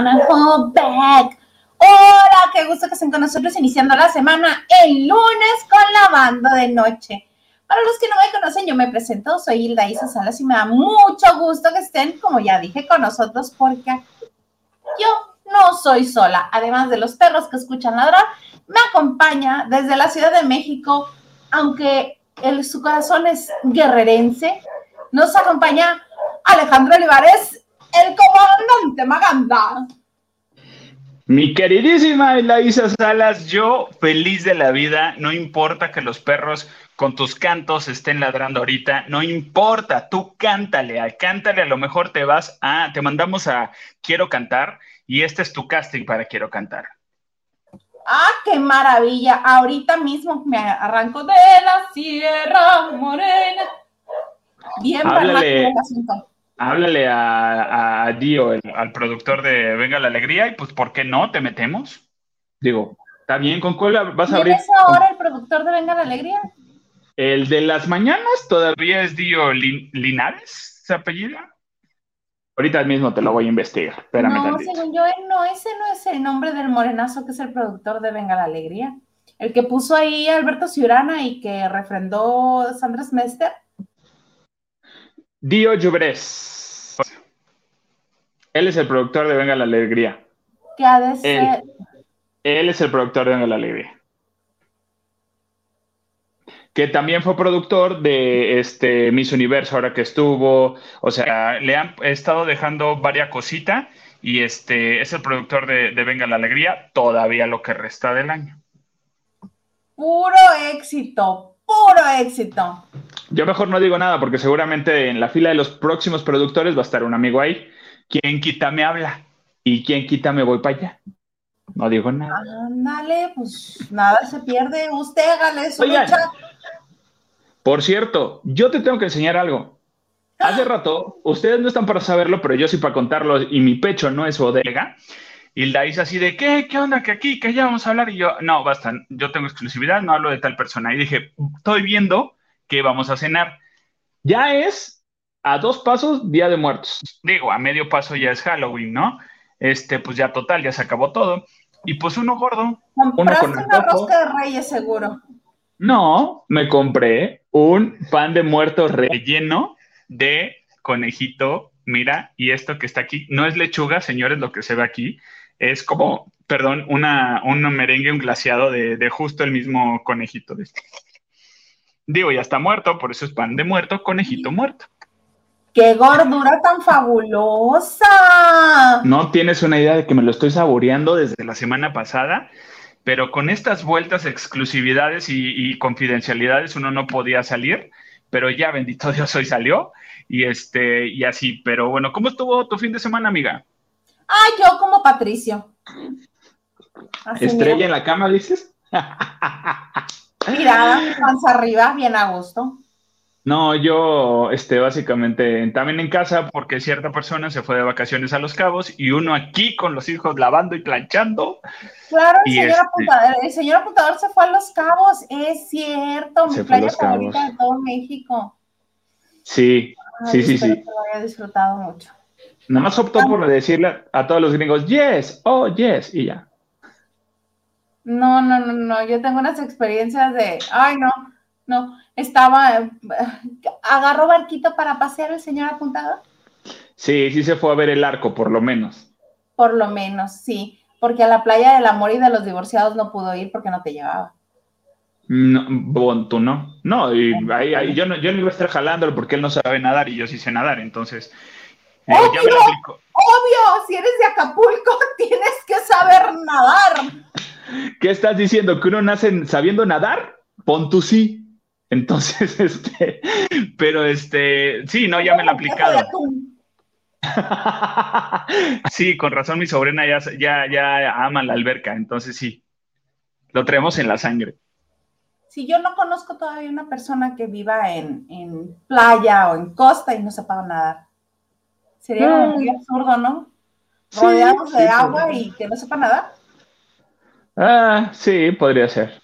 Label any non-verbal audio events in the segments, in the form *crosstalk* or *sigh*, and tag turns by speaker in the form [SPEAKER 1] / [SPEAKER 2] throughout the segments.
[SPEAKER 1] wanna hold back. Hola, qué gusto que estén con nosotros iniciando la semana el lunes con la banda de noche. Para los que no me conocen, yo me presento, soy Hilda Isa Salas y me da mucho gusto que estén, como ya dije, con nosotros porque yo no soy sola. Además de los perros que escuchan ladrar, me acompaña desde la Ciudad de México, aunque el, su corazón es guerrerense, nos acompaña Alejandro Olivares, el comandante Maganda.
[SPEAKER 2] Mi queridísima Elaisa Salas, yo feliz de la vida, no importa que los perros con tus cantos estén ladrando ahorita, no importa, tú cántale, cántale, a lo mejor te vas a, te mandamos a Quiero Cantar y este es tu casting para Quiero Cantar.
[SPEAKER 1] ¡Ah, qué maravilla! Ahorita mismo me arranco de la Sierra Morena. Bien,
[SPEAKER 2] háblale, háblale a, a Dio, al productor de Venga la Alegría, y pues, ¿por qué no? ¿Te metemos? Digo, ¿está bien? ¿Con cuál vas a abrir?
[SPEAKER 1] ¿Quién es ahora el productor de Venga la Alegría?
[SPEAKER 2] El de las mañanas todavía es Dio Linares, ¿se apellida? Ahorita mismo te lo voy a investigar. Espérame
[SPEAKER 1] no, según yo, no, ese no es el nombre del morenazo que es el productor de Venga la Alegría. El que puso ahí Alberto Ciurana y que refrendó Sandra Smester.
[SPEAKER 2] Dio Llubres. Él es el productor de Venga la Alegría.
[SPEAKER 1] ¿Qué ha de ser?
[SPEAKER 2] él es el productor de Venga la Alegría que también fue productor de este Miss Universo ahora que estuvo, o sea, le han estado dejando varias cositas y este es el productor de, Venga la Alegría todavía lo que resta del año.
[SPEAKER 1] Puro éxito, puro éxito.
[SPEAKER 2] Yo mejor no digo nada porque seguramente en la fila de los próximos productores va a estar un amigo ahí. ¿Quién quita me habla? ¿Y quién quita me voy para allá? No digo nada.
[SPEAKER 1] Ándale, pues nada se pierde. Usted hágale su lucha
[SPEAKER 2] por cierto, yo te tengo que enseñar algo. Hace rato, ustedes no están para saberlo, pero yo sí para contarlo, y mi pecho no es bodega. Y la dice así de, ¿qué? ¿Qué onda? ¿Que aquí? ¿Que ya vamos a hablar? Y yo, no, basta, yo tengo exclusividad, no hablo de tal persona. Y dije, estoy viendo que vamos a cenar. Ya es a dos pasos Día de Muertos. Digo, a medio paso ya es Halloween, ¿no? Este, pues ya total, ya se acabó todo. Y pues uno gordo.
[SPEAKER 1] uno con una rosca de reyes, seguro.
[SPEAKER 2] No, me compré un pan de muerto relleno de conejito. Mira, y esto que está aquí no es lechuga, señores, lo que se ve aquí. Es como, perdón, una, un merengue, un glaciado de, justo el mismo conejito. De este. Digo, ya está muerto, por eso es pan de muerto, conejito muerto.
[SPEAKER 1] ¡Qué gordura tan fabulosa!
[SPEAKER 2] No tienes una idea de que me lo estoy saboreando desde la semana pasada pero con estas vueltas, exclusividades y, confidencialidades uno no podía salir, pero ya bendito *laughs* Dios hoy salió y este y así, pero bueno, ¿cómo estuvo tu fin de semana, amiga?
[SPEAKER 1] Ay, yo como Patricio.
[SPEAKER 2] Estrella en la cama, dices.
[SPEAKER 1] Mirada, panza arriba, bien a gusto.
[SPEAKER 2] No, yo, este, básicamente, también en casa, porque cierta persona se fue de vacaciones a Los Cabos y uno aquí con los hijos lavando y planchando.
[SPEAKER 1] Claro, el, señor, este apuntador, el señor apuntador se fue a Los Cabos, es cierto, mi playa favorita de todo México.
[SPEAKER 2] Sí, sí, sí, sí.
[SPEAKER 1] Lo había disfrutado mucho.
[SPEAKER 2] Nada más optó por decirle a todos los gringos, yes, oh, yes, y ya.
[SPEAKER 1] No, no, no, no, yo tengo unas experiencias de, ay, no, no, estaba, agarró barquito para pasear el señor apuntador.
[SPEAKER 2] Sí, sí se fue a ver el arco, por lo menos.
[SPEAKER 1] Por lo menos, sí, porque a la playa del amor y de los divorciados no pudo ir porque no te llevaba.
[SPEAKER 2] No, bon, tú no. No, y ahí, yo no, yo no iba a estar jalándolo porque él no sabe nadar y yo sí sé nadar, entonces.
[SPEAKER 1] Eh, obvio, obvio, si eres de Acapulco *laughs* tienes que saber nadar.
[SPEAKER 2] ¿Qué estás diciendo? ¿Que uno nace sabiendo nadar? Pon tú sí. Entonces, *laughs* este, pero este, sí, no, ya me lo he aplicado. *laughs* sí, con razón mi sobrina ya, ya, ya ama la alberca, entonces sí, lo traemos en la sangre.
[SPEAKER 1] Si yo no conozco todavía una persona que viva en, playa o en costa y no sepa nadar. Sería muy absurdo, ¿no? Rodeados de agua y que no sepa nadar.
[SPEAKER 2] Ah, sí, podría ser.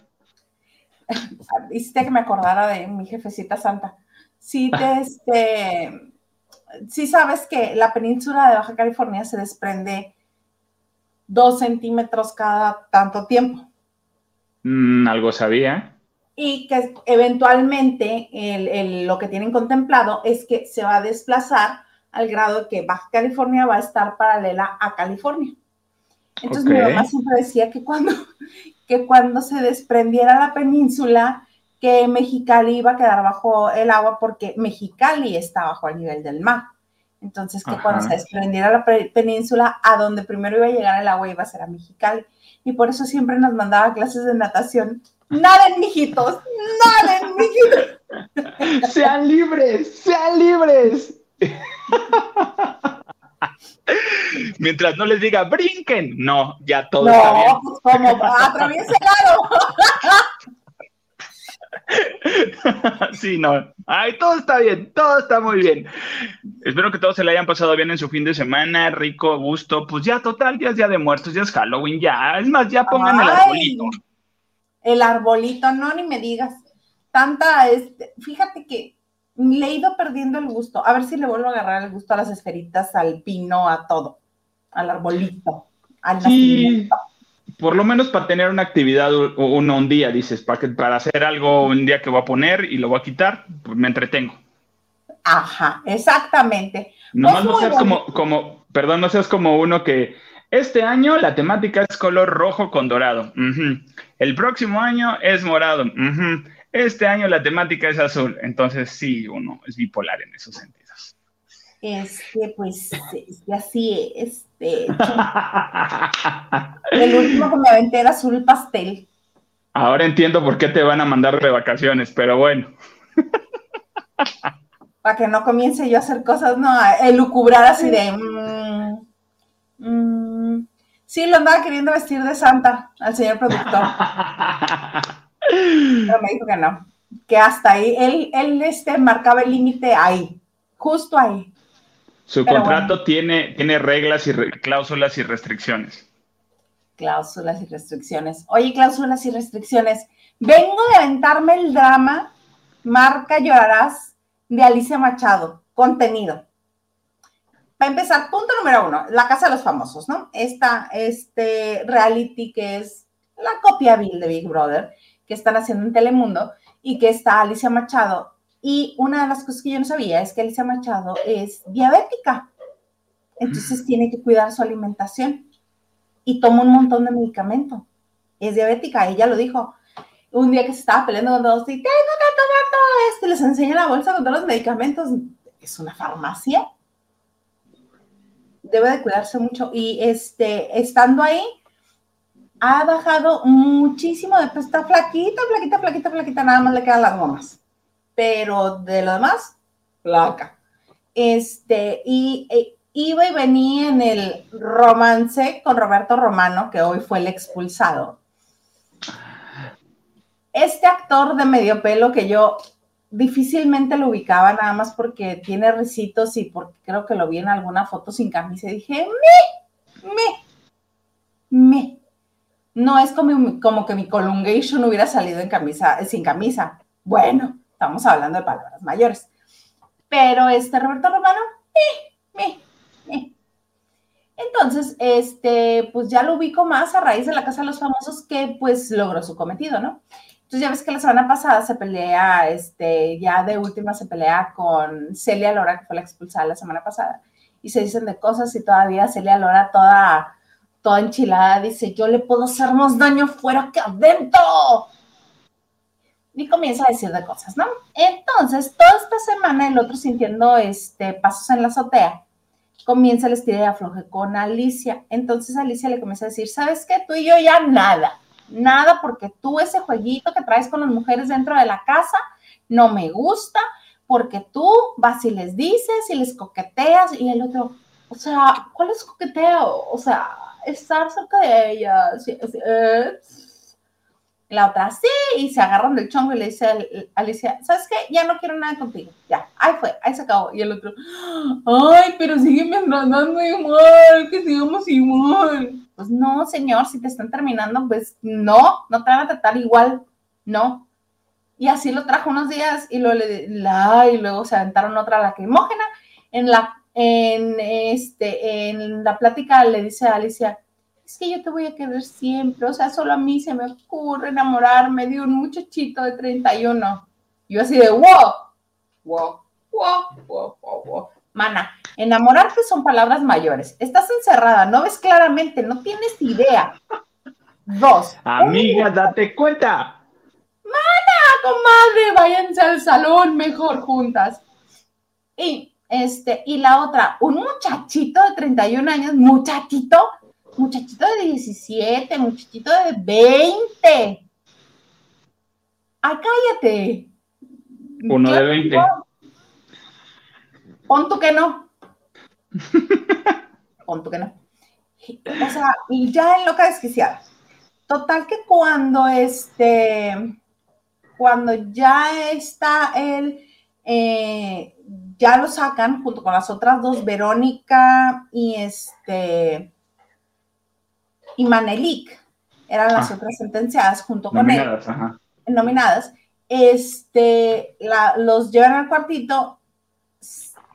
[SPEAKER 2] *laughs*
[SPEAKER 1] hiciste que me acordara de mi jefecita santa. Sí, *laughs* este, sí sabes que la península de Baja California se desprende dos centímetros cada tanto tiempo.
[SPEAKER 2] Mm, algo sabía.
[SPEAKER 1] Y que eventualmente lo que tienen contemplado es que se va a desplazar al grado que Baja California va a estar paralela a California. Entonces mi mamá siempre decía que cuando, *laughs* que cuando se desprendiera la península, que Mexicali iba a quedar bajo el agua porque Mexicali está bajo el nivel del mar. Entonces, que cuando se desprendiera la península, a donde primero iba a llegar el agua iba a ser a Mexicali. Y por eso siempre nos mandaba clases de natación. Naden, mijitos, naden, mijitos. *laughs*
[SPEAKER 2] Sean libres, sean libres. *laughs* Mientras no les diga brinquen, no, ya todo está bien. No,
[SPEAKER 1] como atraviese lado. *laughs*
[SPEAKER 2] sí, no. Ay, todo está bien, todo está muy bien. Espero que todos se le hayan pasado bien en su fin de semana, rico, gusto. Pues ya, total, ya es Día de Muertos, ya es Halloween, ya. Es más, ya pongan el arbolito.
[SPEAKER 1] El arbolito, no, ni me digas. Tanta, este, fíjate que le he ido perdiendo el gusto. A ver si le vuelvo a agarrar el gusto a las esferitas, al pino, a todo. Al arbolito, al nacimiento
[SPEAKER 2] por lo menos para tener una actividad uno un día, dices, para, que, para hacer algo un día que voy a poner y lo voy a quitar, pues me entretengo.
[SPEAKER 1] Ajá, exactamente.
[SPEAKER 2] Nomás pues no seas como, como, perdón, no seas como uno que este año la temática es color rojo con dorado. El próximo año es morado. Este año la temática es azul. Entonces sí, uno es bipolar en esos sentidos.
[SPEAKER 1] Este, pues, así es. De hecho, *laughs* el último que me aventé era azul pastel.
[SPEAKER 2] Ahora entiendo por qué te van a mandar de vacaciones, pero bueno.
[SPEAKER 1] Para que no comience yo a hacer cosas, no, elucubrar así de. Mm, mm". sí, lo andaba queriendo vestir de santa al señor productor. *laughs* pero me dijo que no, que hasta ahí, él, él este, marcaba el límite ahí, justo ahí.
[SPEAKER 2] Su contrato tiene, tiene reglas y cláusulas y restricciones.
[SPEAKER 1] Cláusulas y restricciones. Oye, cláusulas y restricciones. Vengo de aventarme el drama Marca Llorarás de Alicia Machado. Contenido. Para empezar, punto número uno, la Casa de los Famosos, ¿no? Esta, este reality que es la copia Bill de Big Brother, que están haciendo en Telemundo, y que está Alicia Machado y una de las cosas que yo no sabía es que Alicia Machado es diabética. Entonces mm. tiene que cuidar su alimentación y toma un montón de medicamento. Es diabética, ella lo dijo. Un día que se estaba peleando con todos, y tengo que tomar todo esto, les enseña la bolsa con todos los medicamentos. Es una farmacia. Debe de cuidarse mucho. Y este, estando ahí, ha bajado muchísimo de está flaquita, flaquita, flaquita, flaquita, nada más le quedan las gomas pero de lo demás, placa. Este, y e, iba y venía en el romance con Roberto Romano, que hoy fue el expulsado. Este actor de medio pelo que yo difícilmente lo ubicaba nada más porque tiene risitos y porque creo que lo vi en alguna foto sin camisa dije, me, me, me. No es como, como que mi colungation hubiera salido en camisa, sin camisa. Bueno, Estamos hablando de palabras mayores. Pero este Roberto Romano, eh, eh, Entonces, este, pues ya lo ubico más a raíz de la Casa de los Famosos que pues logró su cometido, ¿no? Entonces ya ves que la semana pasada se pelea, este, ya de última se pelea con Celia Lora, que fue la expulsada la semana pasada, y se dicen de cosas y todavía Celia Lora toda, toda enchilada dice, yo le puedo hacer más daño fuera que adentro y comienza a decir de cosas, ¿no? Entonces, toda esta semana el otro sintiendo este, pasos en la azotea, comienza el estilo de afloje con Alicia. Entonces Alicia le comienza a decir, ¿sabes qué? Tú y yo ya nada, nada, porque tú ese jueguito que traes con las mujeres dentro de la casa no me gusta, porque tú vas y les dices y les coqueteas y el otro, o sea, ¿cuál es coqueteo? O sea, estar cerca de ellas. Eh, la otra, sí, y se agarran del chongo y le dice a Alicia, ¿sabes qué? Ya no quiero nada contigo. Ya, ahí fue, ahí se acabó. Y el otro, ay, pero sígueme tratando igual, que sigamos igual. Pues no, señor, si te están terminando, pues no, no te van a tratar igual, no. Y así lo trajo unos días y le, la, y luego se aventaron otra lacrimógena. En la, en, este, en la plática le dice a Alicia, es que yo te voy a querer siempre, o sea, solo a mí se me ocurre enamorarme de un muchachito de 31. Yo así de, wow, wow, wow, wow, wow, wow. Mana, enamorarte son palabras mayores. Estás encerrada, no ves claramente, no tienes idea. Dos.
[SPEAKER 2] Amiga, date cuenta.
[SPEAKER 1] Mana, comadre, váyanse al salón mejor juntas. Y este, y la otra, un muchachito de 31 años, muchachito, muchachito de 17, muchachito de 20. ¡Ah, cállate!
[SPEAKER 2] Uno de 20.
[SPEAKER 1] Pon tú que no. *laughs* Pon tú que no. O sea, y ya en loca desquiciada. Total que cuando este, cuando ya está él, eh, ya lo sacan junto con las otras dos, Verónica y este, y Manelik, eran las ah. otras sentenciadas junto con él. Nominadas. Este, los llevan al cuartito,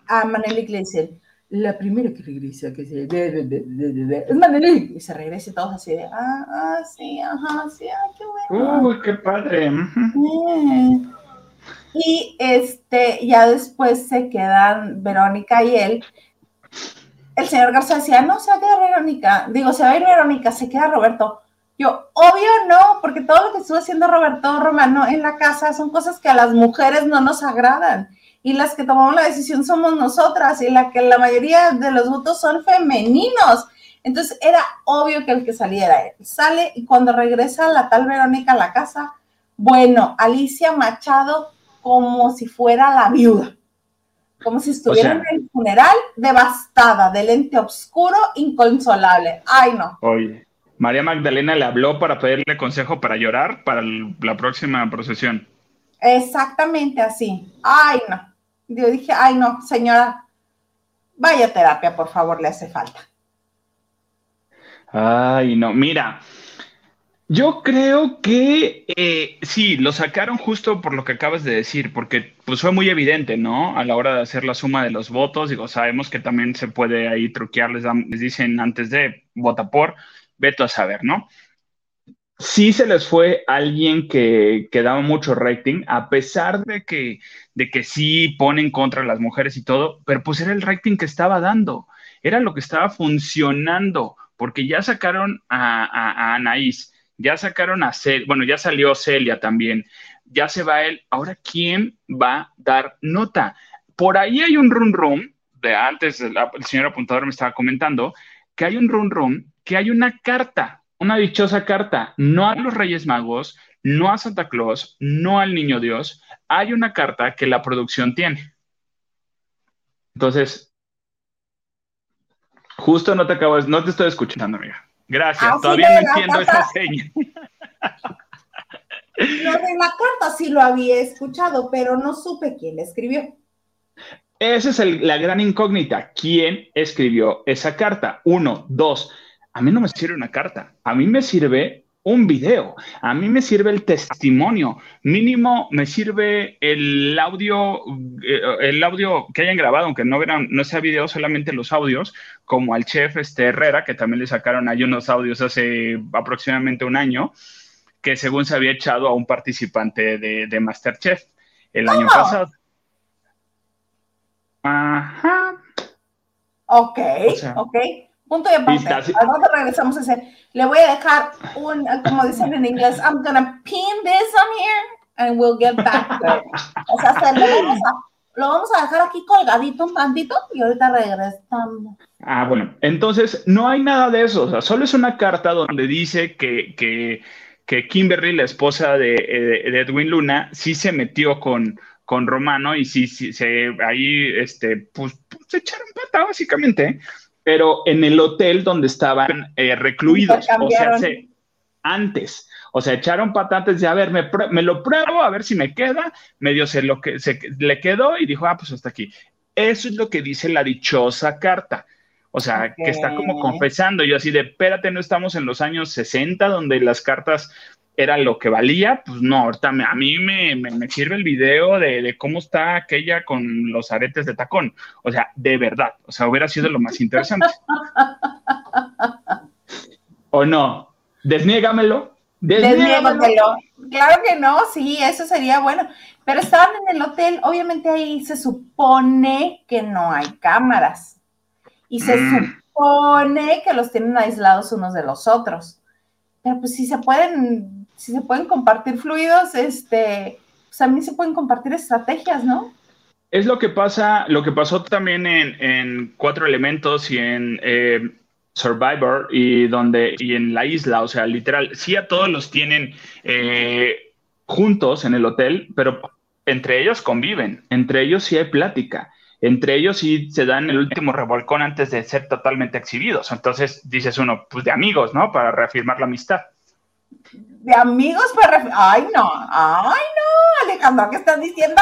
[SPEAKER 1] a Manelik le dicen, la primera que regresa, que se es Manelik, y se regresa todos así de, ah, ah, sí, ajá, sí, ah, qué bueno.
[SPEAKER 2] Uy, qué padre.
[SPEAKER 1] Y este, ya después se quedan Verónica y él. El señor Garza decía, no, se va a quedar Verónica. Digo, se va a ir Verónica, se queda Roberto. Yo, obvio no, porque todo lo que estuvo haciendo Roberto Romano en la casa son cosas que a las mujeres no nos agradan. Y las que tomamos la decisión somos nosotras y la que la mayoría de los votos son femeninos. Entonces era obvio que el que saliera él. Sale y cuando regresa la tal Verónica a la casa, bueno, Alicia Machado como si fuera la viuda, como si estuviera en el funeral devastada, del ente oscuro, inconsolable. Ay, no.
[SPEAKER 2] Oye, María Magdalena le habló para pedirle consejo para llorar para la próxima procesión.
[SPEAKER 1] Exactamente así. Ay, no. Yo dije, ay, no, señora, vaya terapia, por favor, le hace falta.
[SPEAKER 2] Ay, no, mira, yo creo que eh, sí, lo sacaron justo por lo que acabas de decir, porque pues fue muy evidente, ¿no? A la hora de hacer la suma de los votos, digo, sabemos que también se puede ahí truquear, les, les dicen antes de vota por, veto a saber, ¿no? Sí se les fue alguien que, que daba mucho rating, a pesar de que, de que sí ponen contra las mujeres y todo, pero pues era el rating que estaba dando, era lo que estaba funcionando, porque ya sacaron a, a, a Anaís ya sacaron a Celia, bueno, ya salió Celia también, ya se va él, ahora ¿quién va a dar nota? Por ahí hay un run run, de antes el, señor apuntador me estaba comentando, que hay un run run, que hay una carta, una dichosa carta, no a los Reyes Magos, no a Santa Claus, no al Niño Dios, hay una carta que la producción tiene. Entonces, justo no te acabo, no te estoy escuchando, amiga. Gracias, todavía no entiendo esa seña.
[SPEAKER 1] Lo de la carta sí lo había escuchado, pero no supe quién escribió.
[SPEAKER 2] Esa es la gran incógnita. ¿Quién escribió esa carta? Uno, dos. A mí no me sirve una carta. A mí me sirve un video. A mí me sirve el testimonio. Mínimo me sirve el audio, eh, el audio que hayan grabado, aunque no, no sea video, solamente los audios, como al chef este Herrera, que también le sacaron ahí unos audios hace aproximadamente un año, que según se había echado a un participante de, de Masterchef el año pasado.
[SPEAKER 1] Ajá. Ok, ok. Punto de aparte. Al rato regresamos a ese. Le voy a dejar un, como dicen en inglés, I'm gonna pin this on here and we'll get back to it. O sea, se lo, vamos a, dejar aquí colgadito un tantito y ahorita regresamos.
[SPEAKER 2] Ah, bueno. Entonces, no hay nada de eso. O sea, solo es una carta donde dice que, que, que Kimberly, la esposa de, de, Edwin Luna, sí se metió con, con Romano y sí, sí se, ahí, este, pues, pues se echaron pata, básicamente pero en el hotel donde estaban eh, recluidos, o sea, antes. O sea, echaron patates de, a ver, me, lo pruebo, a ver si me queda. Medio se lo que se le quedó y dijo, ah, pues hasta aquí. Eso es lo que dice la dichosa carta. O sea, que está como confesando. Yo así de, espérate, no estamos en los años 60 donde las cartas era lo que valía, pues no, ahorita a mí me, sirve el video de, cómo está aquella con los aretes de tacón. O sea, de verdad, o sea, hubiera sido lo más interesante. ¿O no? Desniégamelo.
[SPEAKER 1] Desniégamelo. Claro que no, sí, eso sería bueno. Pero estaban en el hotel, obviamente ahí se supone que no hay cámaras. Y se mm. supone que los tienen aislados unos de los otros. Pero pues si se pueden, si se pueden compartir fluidos, este, pues también se pueden compartir estrategias, ¿no?
[SPEAKER 2] Es lo que pasa, lo que pasó también en, Cuatro Elementos y en eh, Survivor y donde y en la isla, o sea, literal, sí a todos los tienen eh, juntos en el hotel, pero entre ellos conviven, entre ellos sí hay plática, entre ellos sí se dan el último revolcón antes de ser totalmente exhibidos. Entonces dices uno, pues de amigos, ¿no? Para reafirmar la amistad.
[SPEAKER 1] De amigos para Ay, no, ay, no, Alejandro, ¿qué estás diciendo?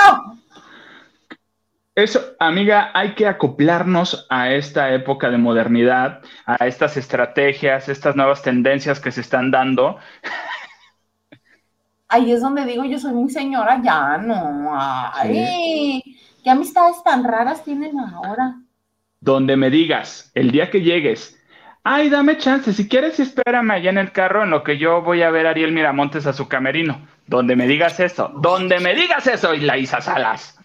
[SPEAKER 2] Eso, amiga, hay que acoplarnos a esta época de modernidad, a estas estrategias, estas nuevas tendencias que se están dando.
[SPEAKER 1] Ahí es donde digo, yo soy muy señora, ya no. Ay, qué amistades tan raras tienen ahora.
[SPEAKER 2] Donde me digas, el día que llegues, ay, dame chance, si quieres espérame allá en el carro en lo que yo voy a ver a Ariel Miramontes a su camerino. Donde me digas eso, donde me digas eso, y la Isa Salas.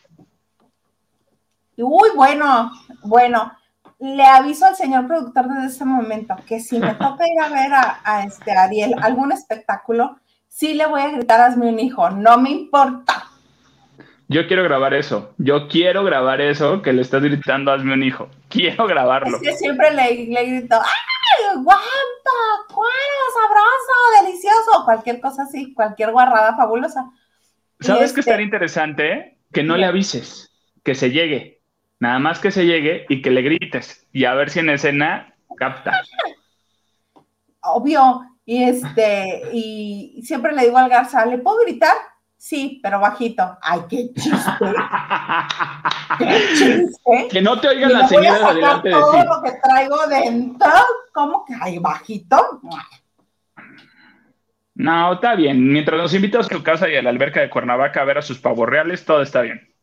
[SPEAKER 1] Uy, bueno, bueno, le aviso al señor productor desde este momento que si me *laughs* toca ir a ver a, este Ariel algún espectáculo, sí le voy a gritar hazme un hijo, no me importa.
[SPEAKER 2] Yo quiero grabar eso, yo quiero grabar eso que le estás gritando hazme un hijo, *laughs* quiero grabarlo.
[SPEAKER 1] Es que siempre le, le grito, ¡ay, guapo, cuero, sabroso, delicioso! Cualquier cosa así, cualquier guarrada fabulosa.
[SPEAKER 2] ¿Sabes qué estaría este interesante? Que no le avises, que se llegue. Nada más que se llegue y que le grites y a ver si en escena capta.
[SPEAKER 1] Obvio. Y este, y siempre le digo al Garza, ¿le puedo gritar? Sí, pero bajito. Ay, qué chiste. *laughs* qué chiste.
[SPEAKER 2] Que no te oigan las señales adelante
[SPEAKER 1] de todo lo que traigo dentro. ¿Cómo que hay bajito?
[SPEAKER 2] No, está bien. Mientras nos invitas a tu casa y a la alberca de Cuernavaca a ver a sus pavos reales, todo está bien.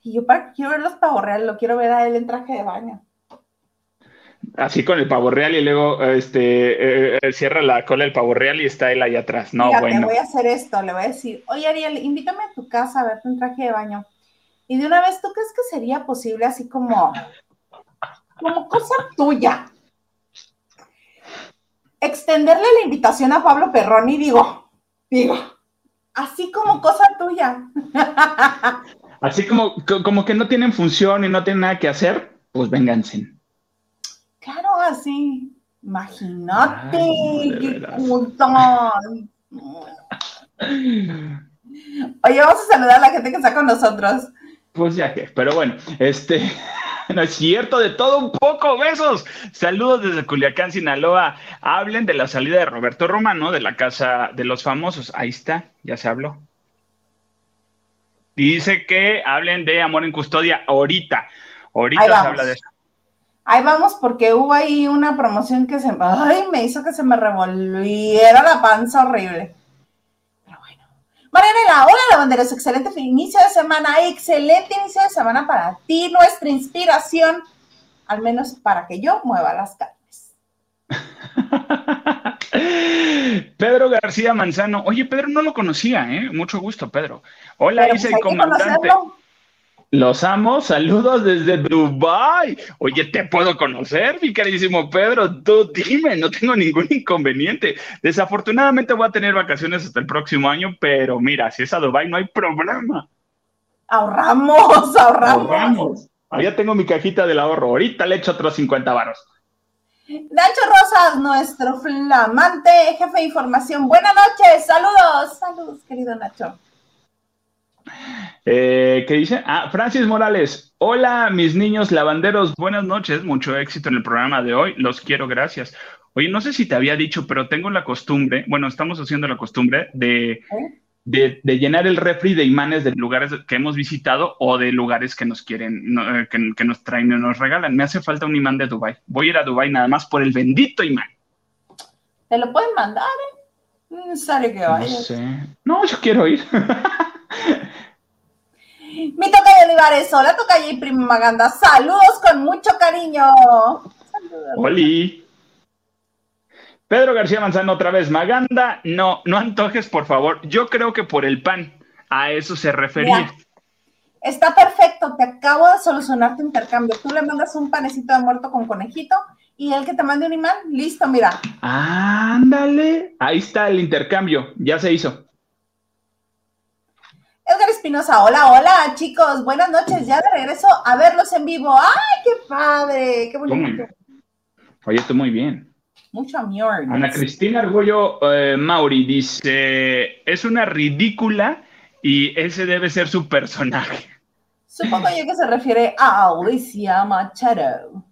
[SPEAKER 1] Y yo para, quiero ver los pavos reales, lo quiero ver a él en traje de baño.
[SPEAKER 2] Así con el pavo real y luego este eh, eh, cierra la cola del pavo real y está él ahí atrás. No, bueno.
[SPEAKER 1] voy a hacer esto, le voy a decir, oye Ariel, invítame a tu casa a verte un traje de baño. Y de una vez, ¿tú crees que sería posible así como, como cosa tuya? Extenderle la invitación a Pablo Perroni, digo, digo, así como cosa tuya. *laughs*
[SPEAKER 2] Así como, como que no tienen función y no tienen nada que hacer, pues vénganse.
[SPEAKER 1] Así. Imagínate, qué *laughs* Oye, vamos a saludar a la gente que está con nosotros.
[SPEAKER 2] Pues ya que, pero bueno, este, *laughs* no es cierto, de todo un poco, besos. Saludos desde Culiacán, Sinaloa. Hablen de la salida de Roberto Romano de la Casa de los Famosos. Ahí está, ya se habló. Dice que hablen de amor en custodia ahorita. Ahorita se habla de eso.
[SPEAKER 1] Ahí vamos, porque hubo ahí una promoción que se ay, me hizo que se me revolviera la panza horrible. Pero bueno. Marianela, hola lavanderos, excelente inicio de semana, excelente inicio de semana para ti, nuestra inspiración, al menos para que yo mueva las carnes. *laughs*
[SPEAKER 2] Pedro García Manzano. Oye, Pedro no lo conocía, ¿eh? Mucho gusto, Pedro. Hola, dice el comandante. Los amo, saludos desde Dubai. Oye, ¿te puedo conocer, mi carísimo Pedro? Tú dime, no tengo ningún inconveniente. Desafortunadamente voy a tener vacaciones hasta el próximo año, pero mira, si es a Dubai no hay problema.
[SPEAKER 1] Ahorramos, *laughs* ahorramos. Ahorramos.
[SPEAKER 2] Allá tengo mi cajita del ahorro. Ahorita le echo otros 50 varos.
[SPEAKER 1] Nacho Rosas, nuestro flamante jefe de información. Buenas noches, saludos, saludos, querido Nacho.
[SPEAKER 2] Eh, ¿Qué dice? Ah, Francis Morales. Hola, mis niños lavanderos. Buenas noches. Mucho éxito en el programa de hoy. Los quiero, gracias. Oye, no sé si te había dicho, pero tengo la costumbre, bueno, estamos haciendo la costumbre de ¿Eh? de, llenar el refri de imanes de lugares que hemos visitado o de lugares que nos quieren, eh, que, nos traen y nos regalan. Me hace falta un imán de Dubai. Voy a ir a Dubai nada más por el bendito imán.
[SPEAKER 1] ¿Te lo pueden mandar? Eh? Sale que vaya.
[SPEAKER 2] No sé. No, yo quiero ir. *laughs*
[SPEAKER 1] Mi toca de Olivares, hola toca y prima Maganda, saludos con mucho cariño.
[SPEAKER 2] Saludos. Oli. Pedro García Manzano otra vez, Maganda, no, no antojes, por favor. Yo creo que por el pan, a eso se refería.
[SPEAKER 1] está perfecto, te acabo de solucionar tu intercambio. Tú le mandas un panecito de muerto con conejito y el que te mande un imán, listo, mira.
[SPEAKER 2] Ándale, ahí está el intercambio, ya se hizo.
[SPEAKER 1] Edgar Espinosa, hola, hola chicos, buenas noches, ya de regreso a verlos en vivo. ¡Ay, qué padre! ¡Qué bonito!
[SPEAKER 2] Oye, estoy muy bien.
[SPEAKER 1] Mucho amor.
[SPEAKER 2] Ana Cristina Argollo eh, Mauri dice, es una ridícula y ese debe ser su personaje.
[SPEAKER 1] Supongo yo que se refiere a Alicia Machado.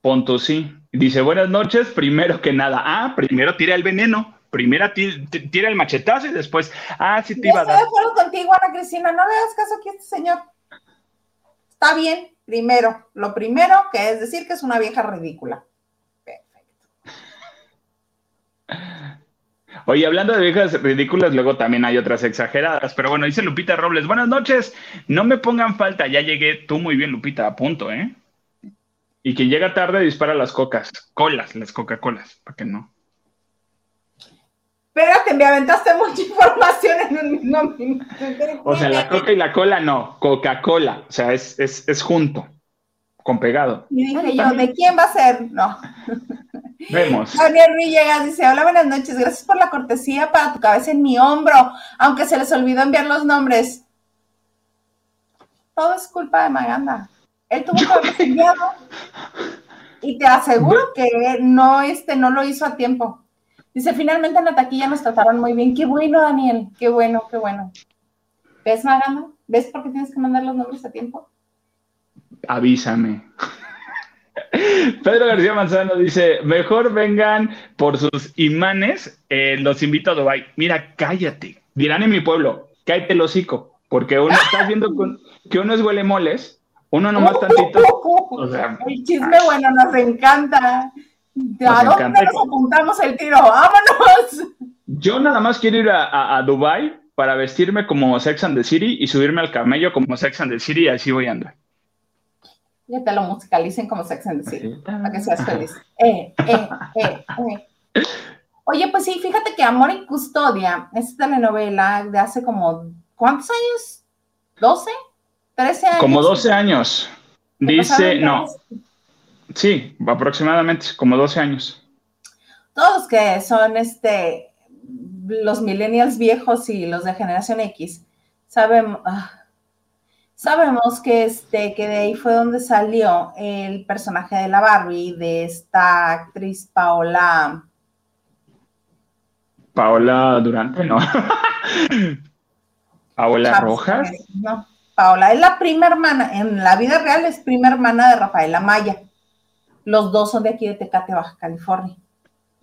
[SPEAKER 2] Punto sí. Dice, buenas noches, primero que nada. Ah, primero tira el veneno. Primero tira el machetazo y después, ah, sí te iba a dar.
[SPEAKER 1] Estoy de acuerdo contigo, Ana Cristina, no le hagas caso aquí a este señor. Está bien, primero, lo primero que es decir que es una vieja ridícula. Perfecto.
[SPEAKER 2] Oye, hablando de viejas ridículas, luego también hay otras exageradas, pero bueno, dice Lupita Robles, buenas noches, no me pongan falta, ya llegué, tú muy bien, Lupita, a punto, ¿eh? Y quien llega tarde dispara las cocas, colas, las Coca-Colas, para que no.
[SPEAKER 1] Espérate, me aventaste mucha información en un mismo minuto.
[SPEAKER 2] O sea, la coca y la cola no, Coca-Cola, o sea, es, es, junto, con pegado.
[SPEAKER 1] Y dije yo, ¿de quién va a ser? No.
[SPEAKER 2] Vemos. *laughs*
[SPEAKER 1] Daniel Villegas dice, hola, buenas noches, gracias por la cortesía para tu cabeza en mi hombro, aunque se les olvidó enviar los nombres. Todo es culpa de Maganda. Él tuvo que haber enviado. Y te aseguro que no, este, no lo hizo a tiempo. Dice, finalmente en la taquilla nos trataron muy bien. Qué bueno, Daniel. Qué bueno, qué bueno. ¿Ves, Maganda? ¿Ves por qué tienes que mandar los nombres a tiempo?
[SPEAKER 2] Avísame. *laughs* Pedro García Manzano dice, mejor vengan por sus imanes, eh, los invito a Dubai. Mira, cállate. Dirán en mi pueblo, cállate el hocico, porque uno está viendo *laughs* que uno es huele moles uno nomás *laughs* tantito.
[SPEAKER 1] el chisme bueno nos encanta. ¿A dónde nos apuntamos el tiro? ¡Vámonos!
[SPEAKER 2] Yo nada más quiero ir a, a, Dubai para vestirme como Sex and the City y subirme al camello como Sex and the City y así voy a andar.
[SPEAKER 1] Ya te lo musicalicen como Sex and the City, para que seas feliz. Eh, eh, eh, eh. Oye, pues sí, fíjate que Amor y Custodia, esta telenovela de hace como, ¿cuántos años? ¿12? 13 años.
[SPEAKER 2] Como 12 años. Dice, no. Sí, aproximadamente, como 12 años.
[SPEAKER 1] Todos que son este los millennials viejos y los de generación X, sabemos, ah, sabemos que, este, que de ahí fue donde salió el personaje de la Barbie, de esta actriz Paola.
[SPEAKER 2] Paola Durante, no. *laughs* Paola Rojas.
[SPEAKER 1] No. Paola es la prima hermana, en la vida real es prima hermana de Rafaela Maya. Los dos son de aquí de Tecate, Baja California.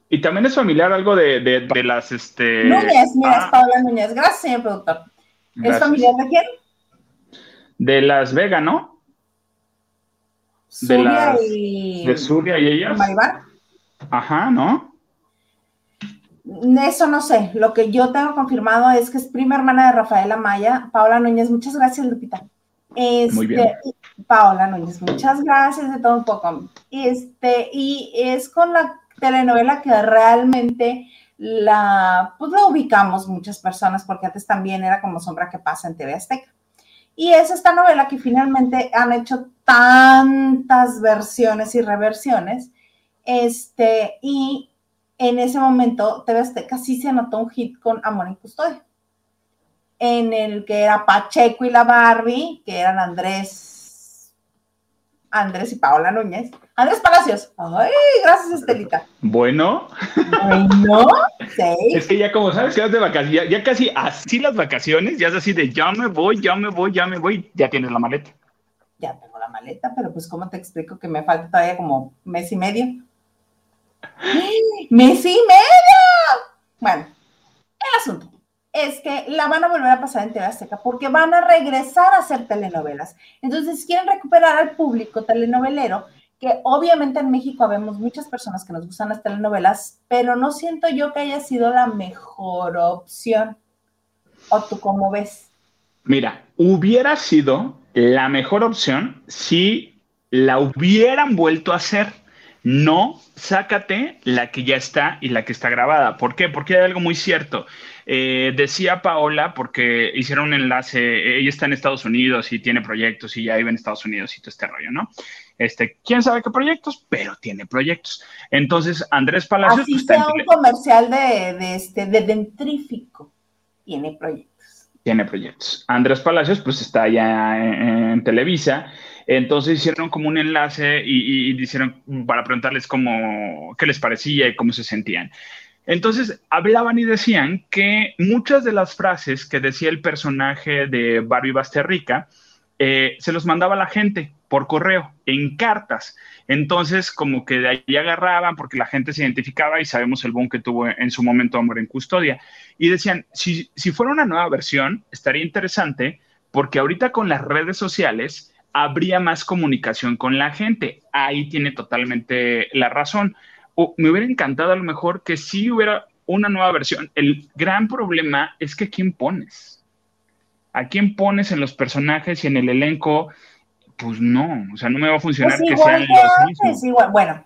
[SPEAKER 2] Y también es familiar algo de, de, las, este...
[SPEAKER 1] Núñez, mira, es ah. Paola Núñez. Gracias, señor productor. ¿Es familiar de quién?
[SPEAKER 2] De Las Vegas, ¿no?
[SPEAKER 1] de las, y...
[SPEAKER 2] De y ellas. Ajá, ¿no?
[SPEAKER 1] Eso no sé. Lo que yo tengo confirmado es que es prima hermana de Rafaela Maya. Paola Núñez, muchas gracias, Lupita. Este, Muy bien. Paola Núñez, muchas gracias de todo un poco. Este, y es con la telenovela que realmente la, pues la ubicamos muchas personas, porque antes también era como Sombra que pasa en TV Azteca. Y es esta novela que finalmente han hecho tantas versiones y reversiones, este, y en ese momento TV Azteca sí se anotó un hit con Amor en Custodia, en el que era Pacheco y la Barbie, que eran Andrés, Andrés y Paola Núñez. Andrés Palacios. Ay, gracias, Estelita.
[SPEAKER 2] Bueno.
[SPEAKER 1] Bueno, sí.
[SPEAKER 2] Es que ya como sabes que vas de vacaciones, ya, casi así las vacaciones, ya es así de ya me voy, ya me voy, ya me voy, ya tienes la maleta.
[SPEAKER 1] Ya tengo la maleta, pero pues ¿cómo te explico que me falta todavía como mes y medio? *laughs* ¡Mes y medio! Bueno, el asunto es que la van a volver a pasar en TV Azteca porque van a regresar a hacer telenovelas. Entonces, quieren recuperar al público telenovelero, que obviamente en México vemos muchas personas que nos gustan las telenovelas, pero no siento yo que haya sido la mejor opción. ¿O tú cómo ves?
[SPEAKER 2] Mira, hubiera sido la mejor opción si la hubieran vuelto a hacer No, sácate la que ya está y la que está grabada. ¿Por qué? Porque hay algo muy cierto. Eh, decía Paola, porque hicieron un enlace, ella está en Estados Unidos y tiene proyectos y ya vive en Estados Unidos y todo este rollo, ¿no? Este, quién sabe qué proyectos, pero tiene proyectos. Entonces, Andrés Palacios.
[SPEAKER 1] Así pues, sea un comercial de, este, de dentrífico, tiene proyectos.
[SPEAKER 2] Tiene proyectos. Andrés Palacios, pues está allá en, Televisa. Entonces hicieron como un enlace y, y, hicieron para preguntarles cómo, qué les parecía y cómo se sentían. Entonces hablaban y decían que muchas de las frases que decía el personaje de Barbie Basterrica eh, se los mandaba a la gente por correo, en cartas. Entonces, como que de ahí agarraban porque la gente se identificaba y sabemos el boom que tuvo en su momento Amor en Custodia. Y decían, si, si fuera una nueva versión, estaría interesante porque ahorita con las redes sociales habría más comunicación con la gente. Ahí tiene totalmente la razón me hubiera encantado a lo mejor que sí hubiera una nueva versión. El gran problema es que quién pones. ¿A quién pones en los personajes y en el elenco? Pues no, o sea, no me va a funcionar pues que sean los
[SPEAKER 1] mismos. Bueno,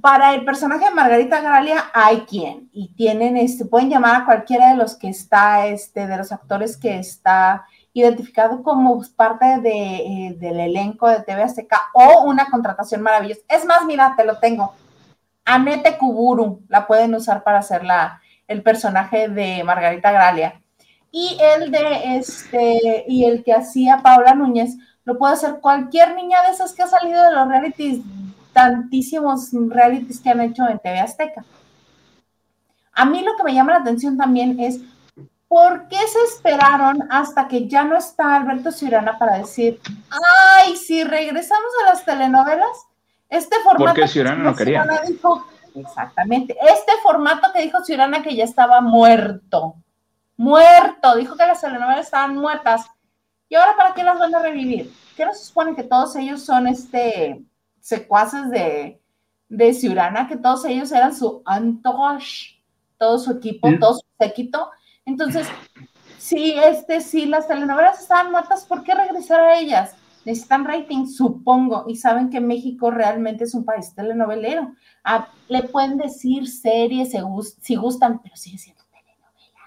[SPEAKER 1] para el personaje de Margarita Gralia hay quien y tienen este pueden llamar a cualquiera de los que está este de los actores que está identificado como parte de, eh, del elenco de TV Azteca o una contratación maravillosa. Es más, mira, te lo tengo. Anete Kuburu la pueden usar para hacer la, el personaje de Margarita Gralia. Y el de este, y el que hacía Paula Núñez, lo puede hacer cualquier niña de esas que ha salido de los realities, tantísimos realities que han hecho en TV Azteca. A mí lo que me llama la atención también es ¿por qué se esperaron hasta que ya no está Alberto Ciurana para decir, ay, si regresamos a las telenovelas, este formato.
[SPEAKER 2] Porque Ciurana no quería.
[SPEAKER 1] Dijo, exactamente. Este formato que dijo Ciurana que ya estaba muerto. Muerto. Dijo que las telenovelas estaban muertas. ¿Y ahora para qué las van a revivir? ¿Qué no se supone que todos ellos son este secuaces de, de Ciurana? Que todos ellos eran su entourage, todo su equipo, todo su séquito. Entonces, si este, si las telenovelas estaban muertas, ¿por qué regresar a ellas? Necesitan rating, supongo, y saben que México realmente es un país telenovelero. Ah, le pueden decir series si gustan, pero sigue siendo telenovela.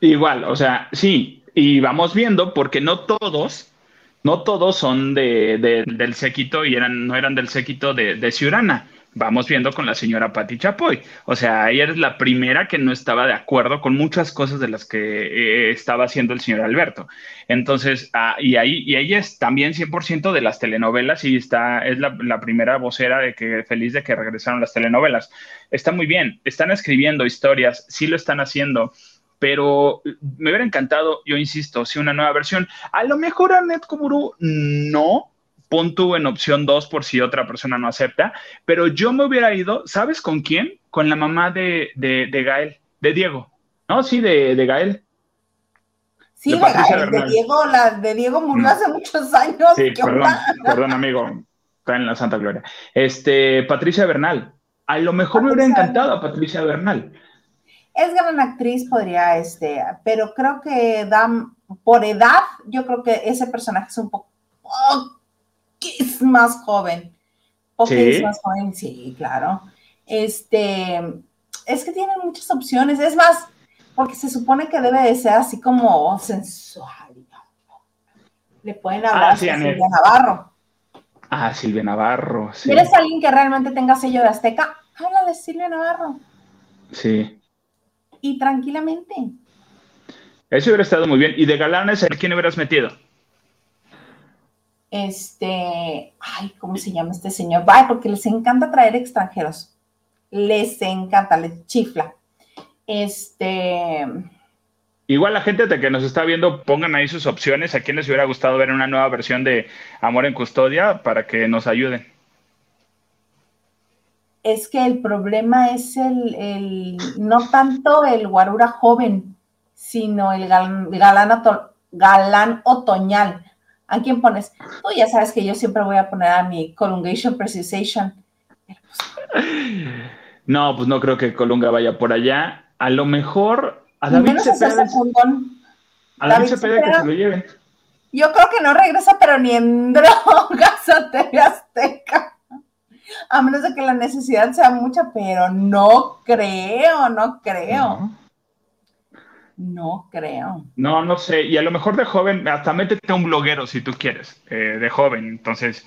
[SPEAKER 2] Igual, o sea, sí, y vamos viendo, porque no todos, no todos son de, del séquito y eran, no eran del séquito de, de Ciurana vamos viendo con la señora Patti Chapoy. O sea, ella es la primera que no estaba de acuerdo con muchas cosas de las que eh, estaba haciendo el señor Alberto. Entonces, ah, y ahí, y ella es también 100% de las telenovelas y está, es la, la, primera vocera de que feliz de que regresaron las telenovelas. Está muy bien, están escribiendo historias, sí lo están haciendo pero me hubiera encantado, yo insisto, si una nueva versión. A lo mejor a Netcomuru no, pon tú en opción 2 por si otra persona no acepta, pero yo me hubiera ido, ¿sabes con quién? Con la mamá de, de, Gael, de Diego, ¿no? Sí, de, de Gael.
[SPEAKER 1] Sí, de, Gael, de Diego, la, de Diego murió mm. hace muchos años.
[SPEAKER 2] Sí, perdón, perdón, amigo, está en la Santa Gloria. Este, Patricia Bernal, a lo mejor me hubiera encantado a Patricia Bernal.
[SPEAKER 1] Es gran actriz, podría, este, pero creo que da, por edad, yo creo que ese personaje es un poco es más joven. Porque es más joven, sí, claro. Este, es que tiene muchas opciones. Es más, porque se supone que debe de ser así como sensual. Le pueden hablar ah, a Silvia Navarro.
[SPEAKER 2] Ah, Silvia Navarro.
[SPEAKER 1] Sí. ¿Quieres alguien que realmente tenga sello de Azteca? Háblale Silvia Navarro.
[SPEAKER 2] Sí.
[SPEAKER 1] Y tranquilamente.
[SPEAKER 2] Eso hubiera estado muy bien. ¿Y de galanes, ¿a quién hubieras metido?
[SPEAKER 1] Este, ay, ¿cómo se llama este señor? Ay, porque les encanta traer extranjeros. Les encanta, les chifla. Este.
[SPEAKER 2] Igual la gente que nos está viendo, pongan ahí sus opciones. ¿A quién les hubiera gustado ver una nueva versión de Amor en Custodia para que nos ayuden?
[SPEAKER 1] Es que el problema es el, no tanto el guarura joven, sino el galán, galán otoñal ¿A quién pones? Tú ya sabes que yo siempre voy a poner a mi Colungation Precisation.
[SPEAKER 2] No, pues no creo que Colunga vaya por allá. A lo mejor a David Cepeda. A David, Cepeda, que se lo lleven.
[SPEAKER 1] Yo creo que no regresa, pero ni en *laughs* drogas a TV Azteca. A menos de que la necesidad sea mucha, pero no creo, no creo. No, creo.
[SPEAKER 2] No, no sé. Y a lo mejor de joven, hasta métete a un bloguero si tú quieres, eh, de joven. Entonces,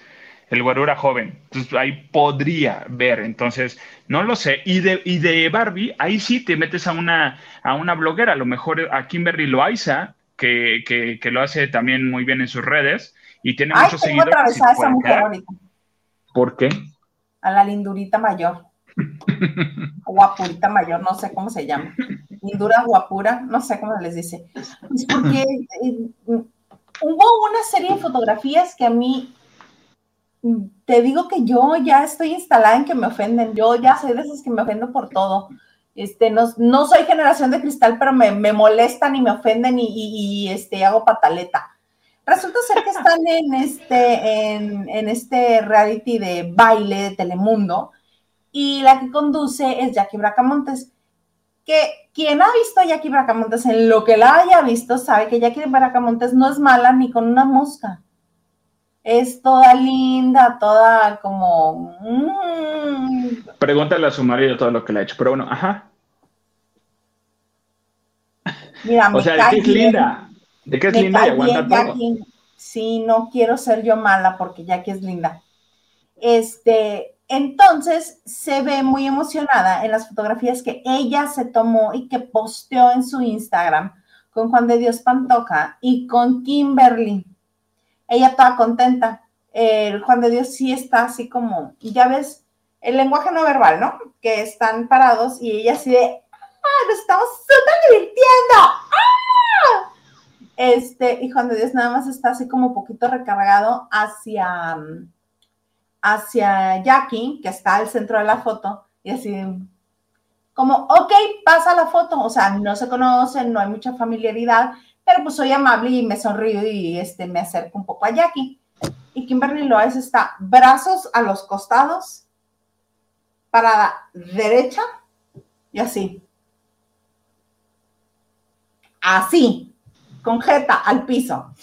[SPEAKER 2] el güero era joven. Entonces, ahí podría ver. Entonces, no lo sé. Y de, y de Barbie, ahí sí te metes a una, a una bloguera. A lo mejor a Kimberly Loaiza, que, que, que lo hace también muy bien en sus redes y tiene
[SPEAKER 1] Ay,
[SPEAKER 2] muchos
[SPEAKER 1] tengo
[SPEAKER 2] seguidores.
[SPEAKER 1] atravesada esa mujer ahorita.
[SPEAKER 2] ¿Por qué?
[SPEAKER 1] A la lindurita mayor. *laughs* Guapurita mayor, no sé cómo se llama. Lindura guapura, no sé cómo les dice. Es porque eh, hubo una serie de fotografías que a mí, te digo que yo ya estoy instalada en que me ofenden. Yo ya soy de esas que me ofendo por todo. Este, no, no soy generación de cristal, pero me, me molestan y me ofenden y, y, y, este, hago pataleta. Resulta ser que están en este, en, en este reality de baile de Telemundo y la que conduce es Jackie Bracamontes. Que quien ha visto a Jackie Bracamontes en lo que la haya visto sabe que Jackie Bracamontes no es mala ni con una mosca. Es toda linda, toda como. Mmm.
[SPEAKER 2] Pregúntale a su marido todo lo que le ha hecho, pero bueno, ajá.
[SPEAKER 1] Mira,
[SPEAKER 2] o sea, de que es linda. De que es linda y aguanta todo.
[SPEAKER 1] Jackie. Sí, no quiero ser yo mala porque Jackie es linda. Este, entonces se ve muy emocionada en las fotografías que ella se tomó y que posteó en su Instagram con Juan de Dios Pantoja y con Kimberly. Ella toda contenta. Juan de Dios sí está así como, ya ves, el lenguaje no verbal, ¿no? Que están parados y ella así de, ¡ah! Nos estamos súper divirtiendo. ¡Ah! Este, y Juan de Dios nada más está así como poquito recargado hacia hacia Jackie, que está al centro de la foto, y así, como, ok, pasa la foto, o sea, no se conocen, no hay mucha familiaridad, pero pues soy amable y me sonrío y este, me acerco un poco a Jackie. Y Kimberly Loaiza está brazos a los costados, para derecha y así. Así, con jeta al piso.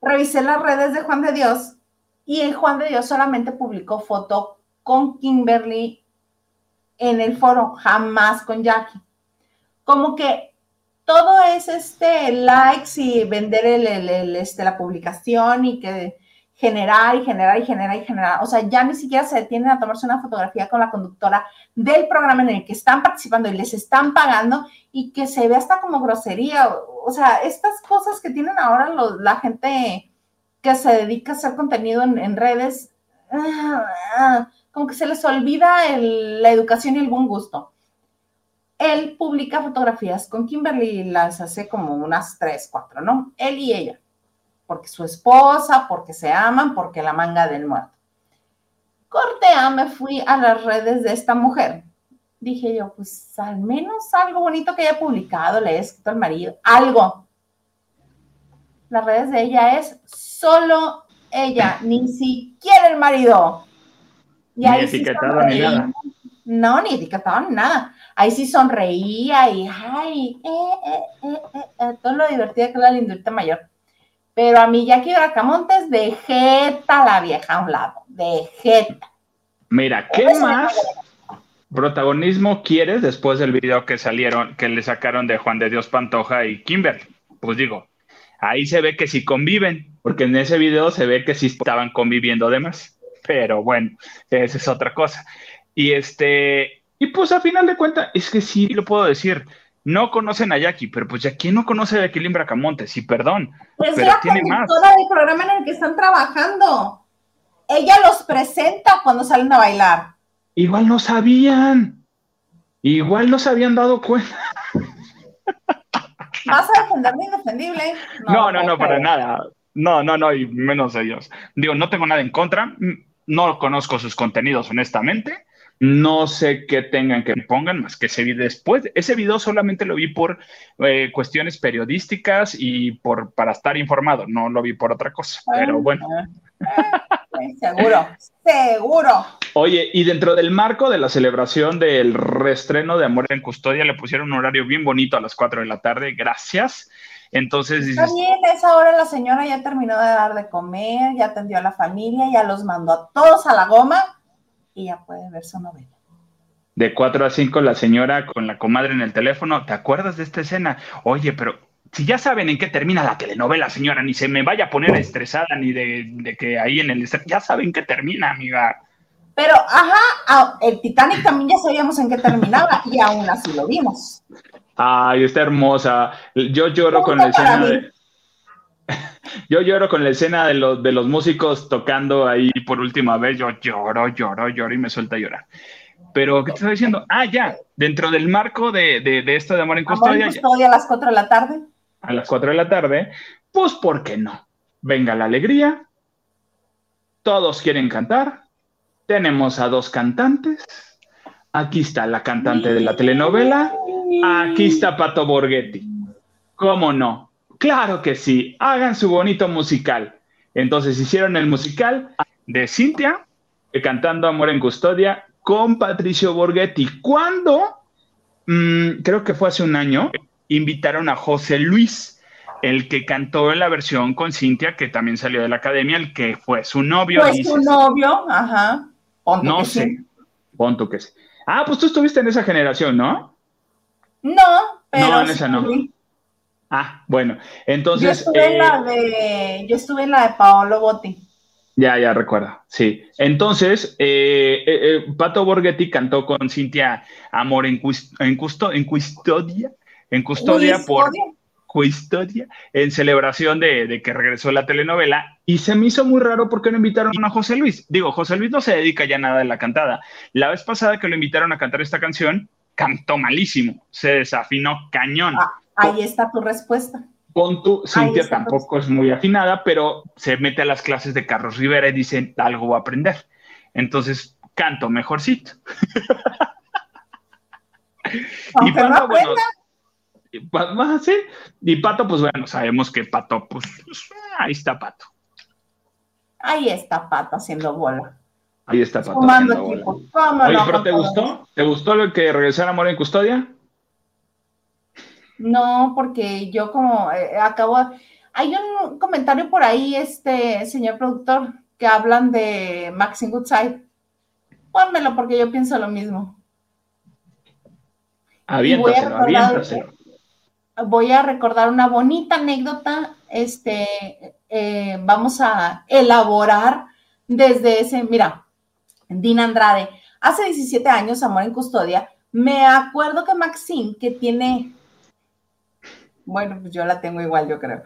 [SPEAKER 1] Revisé las redes de Juan de Dios y el Juan de Dios solamente publicó foto con Kimberly en el foro, jamás con Jackie. Como que todo es este likes y vender el, este, la publicación y que generar y generar y generar y generar. O sea, ya ni siquiera se detienen a tomarse una fotografía con la conductora del programa en el que están participando y les están pagando y que se ve hasta como grosería. O sea, estas cosas que tienen ahora la gente que se dedica a hacer contenido en, en redes, como que se les olvida la educación y el buen gusto. Él publica fotografías con Kimberly, las hace como unas tres, cuatro, ¿no? Él y ella, porque su esposa, porque se aman, porque la manga del muerto. Cortea, me fui a las redes de esta mujer. Dije yo, pues al menos algo bonito que haya publicado, le he escrito al marido, algo. Las redes de ella es solo ella, ni siquiera el marido.
[SPEAKER 2] Y ni etiquetado sí ni nada.
[SPEAKER 1] No, ni etiquetado ni nada. Ahí sí sonreía y, ay, eh, eh, eh, todo lo divertida que es la lindurita mayor. Pero a mí Jackie Bracamontes de jeta la vieja a un lado, de jeta.
[SPEAKER 2] Mira, ¿qué más protagonismo quieres después del video que salieron, que le sacaron de Juan de Dios Pantoja y Kimberly? Pues digo, ahí se ve que sí conviven, porque en ese video se ve que sí estaban conviviendo además. Pero bueno, esa es otra cosa. Y este, y pues a final de cuentas, es que sí lo puedo decir. No conocen a Jackie, pero pues ya quién no conoce a Jacqueline Bracamontes, sí, perdón.
[SPEAKER 1] Pues
[SPEAKER 2] pero
[SPEAKER 1] la
[SPEAKER 2] tiene más.
[SPEAKER 1] del programa en el que están trabajando. Ella los presenta cuando salen a bailar.
[SPEAKER 2] Igual no sabían. Igual no se habían dado cuenta.
[SPEAKER 1] ¿Vas a defenderme indefendible?
[SPEAKER 2] No, no, no, no para nada. No, no, no, y menos ellos. Digo, no tengo nada en contra. No conozco sus contenidos, honestamente. No sé qué tengan que pongan más que ese video después. Ese video solamente lo vi por eh, cuestiones periodísticas y por para estar informado. No lo vi por otra cosa. Pero bueno.
[SPEAKER 1] Eh, seguro, seguro.
[SPEAKER 2] Oye, y dentro del marco de la celebración del reestreno de Amor en Custodia, le pusieron un horario bien bonito a las 4 de la tarde. Gracias. Entonces
[SPEAKER 1] dices. Está bien, a esa hora la señora ya terminó de dar de comer, ya atendió a la familia, ya los mandó a todos a la goma que ya puede ver su novela.
[SPEAKER 2] De 4 a 5 la señora con la comadre en el teléfono, ¿te acuerdas de esta escena? Oye, pero si ya saben en qué termina la telenovela, señora, ni se me vaya a poner estresada ni de, que ahí en el... Ya saben qué termina, amiga.
[SPEAKER 1] Pero, ajá, el Titanic también ya sabíamos en qué terminaba y aún así lo vimos.
[SPEAKER 2] Ay, está hermosa. Yo lloro con la escena de... *laughs* Yo lloro con la escena de los, de los músicos tocando ahí por última vez. Yo lloro, lloro, lloro y me suelta a llorar. Pero, ¿qué te estaba diciendo? Ah, ya, dentro del marco de, de, esto de Amor en Custodia.
[SPEAKER 1] ¿Amor en Custodia a las 4 de la tarde?
[SPEAKER 2] A las 4 de la tarde, pues, ¿por qué no? Venga la alegría, todos quieren cantar, tenemos a dos cantantes, aquí está la cantante de la telenovela, aquí está Pato Borghetti. ¿Cómo no? Claro que sí, hagan su bonito musical. Entonces hicieron el musical de Cintia, cantando Amor en Custodia, con Patricio Borghetti. Cuando, mm, creo que fue hace un año, invitaron a José Luis, el que cantó en la versión con Cintia, que también salió de la academia, el que fue su novio.
[SPEAKER 1] Fue su novio, ajá.
[SPEAKER 2] No sé, sí. que sí. Ah, pues tú estuviste en esa generación, ¿no?
[SPEAKER 1] No, pero.
[SPEAKER 2] No, en esa no. Ah, bueno, entonces. Yo
[SPEAKER 1] estuve, en la eh, de, yo estuve en la de Paolo Botti.
[SPEAKER 2] Ya, ya recuerdo, sí. Entonces, eh, eh, Pato Borghetti cantó con Cintia Amor en, en, custodia, en custodia por custodia, en celebración de, que regresó la telenovela, y se me hizo muy raro porque no invitaron a José Luis. Digo, José Luis no se dedica ya nada a la cantada. La vez pasada que lo invitaron a cantar esta canción, cantó malísimo, se desafinó cañón. Ah,
[SPEAKER 1] ahí está tu respuesta.
[SPEAKER 2] Con tu, Cintia tampoco es muy afinada, pero se mete a las clases de Carlos Rivera y dice, algo voy a aprender. Entonces, canto mejorcito. *laughs*
[SPEAKER 1] y bueno,
[SPEAKER 2] y Pato, pues bueno, sabemos que Pato, pues, ahí está Pato.
[SPEAKER 1] Ahí está Pato haciendo bola.
[SPEAKER 2] Ahí está Pato haciendo bola. Oye, pero ¿te gustó? ¿Te gustó lo que regresara Amor en Custodia?
[SPEAKER 1] No, porque yo como eh, acabo, hay un comentario por ahí, este señor productor, que hablan de Maxine Goodside. Pónmelo porque yo pienso lo mismo.
[SPEAKER 2] Aviéntaselo, aviéntaselo.
[SPEAKER 1] Voy a recordar una bonita anécdota. Este, eh, vamos a elaborar desde ese, mira, Dina Andrade, hace 17 años, Amor en Custodia, me acuerdo que Maxine, que tiene bueno, pues yo la tengo igual, yo creo.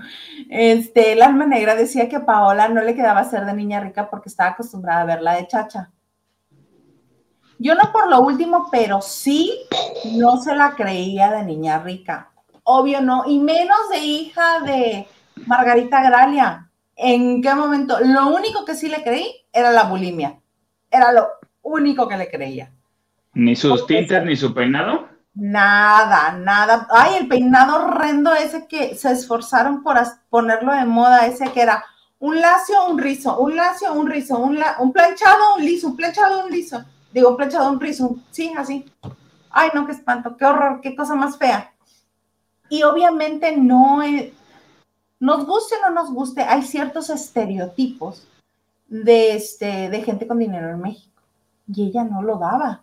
[SPEAKER 1] Este, el alma negra decía que Paola no le quedaba ser de niña rica porque estaba acostumbrada a verla de chacha. Yo no por lo último, pero sí no se la creía de niña rica. Obvio no, y menos de hija de Margarita Gralia. ¿En qué momento? Lo único que sí le creí era la bulimia. Era lo único que le creía.
[SPEAKER 2] ¿Ni sus tintes ni su peinado?
[SPEAKER 1] Nada, nada. Ay, el peinado horrendo ese que se esforzaron por ponerlo de moda, ese que era un lacio, un rizo, un lacio, un rizo, un, un planchado, un liso, un planchado, un liso. Digo, un planchado, un rizo, sí, así. Ay, no, qué espanto, qué horror, qué cosa más fea. Y obviamente no es, nos guste o no nos guste, hay ciertos estereotipos de, este, gente con dinero en México. Y ella no lo daba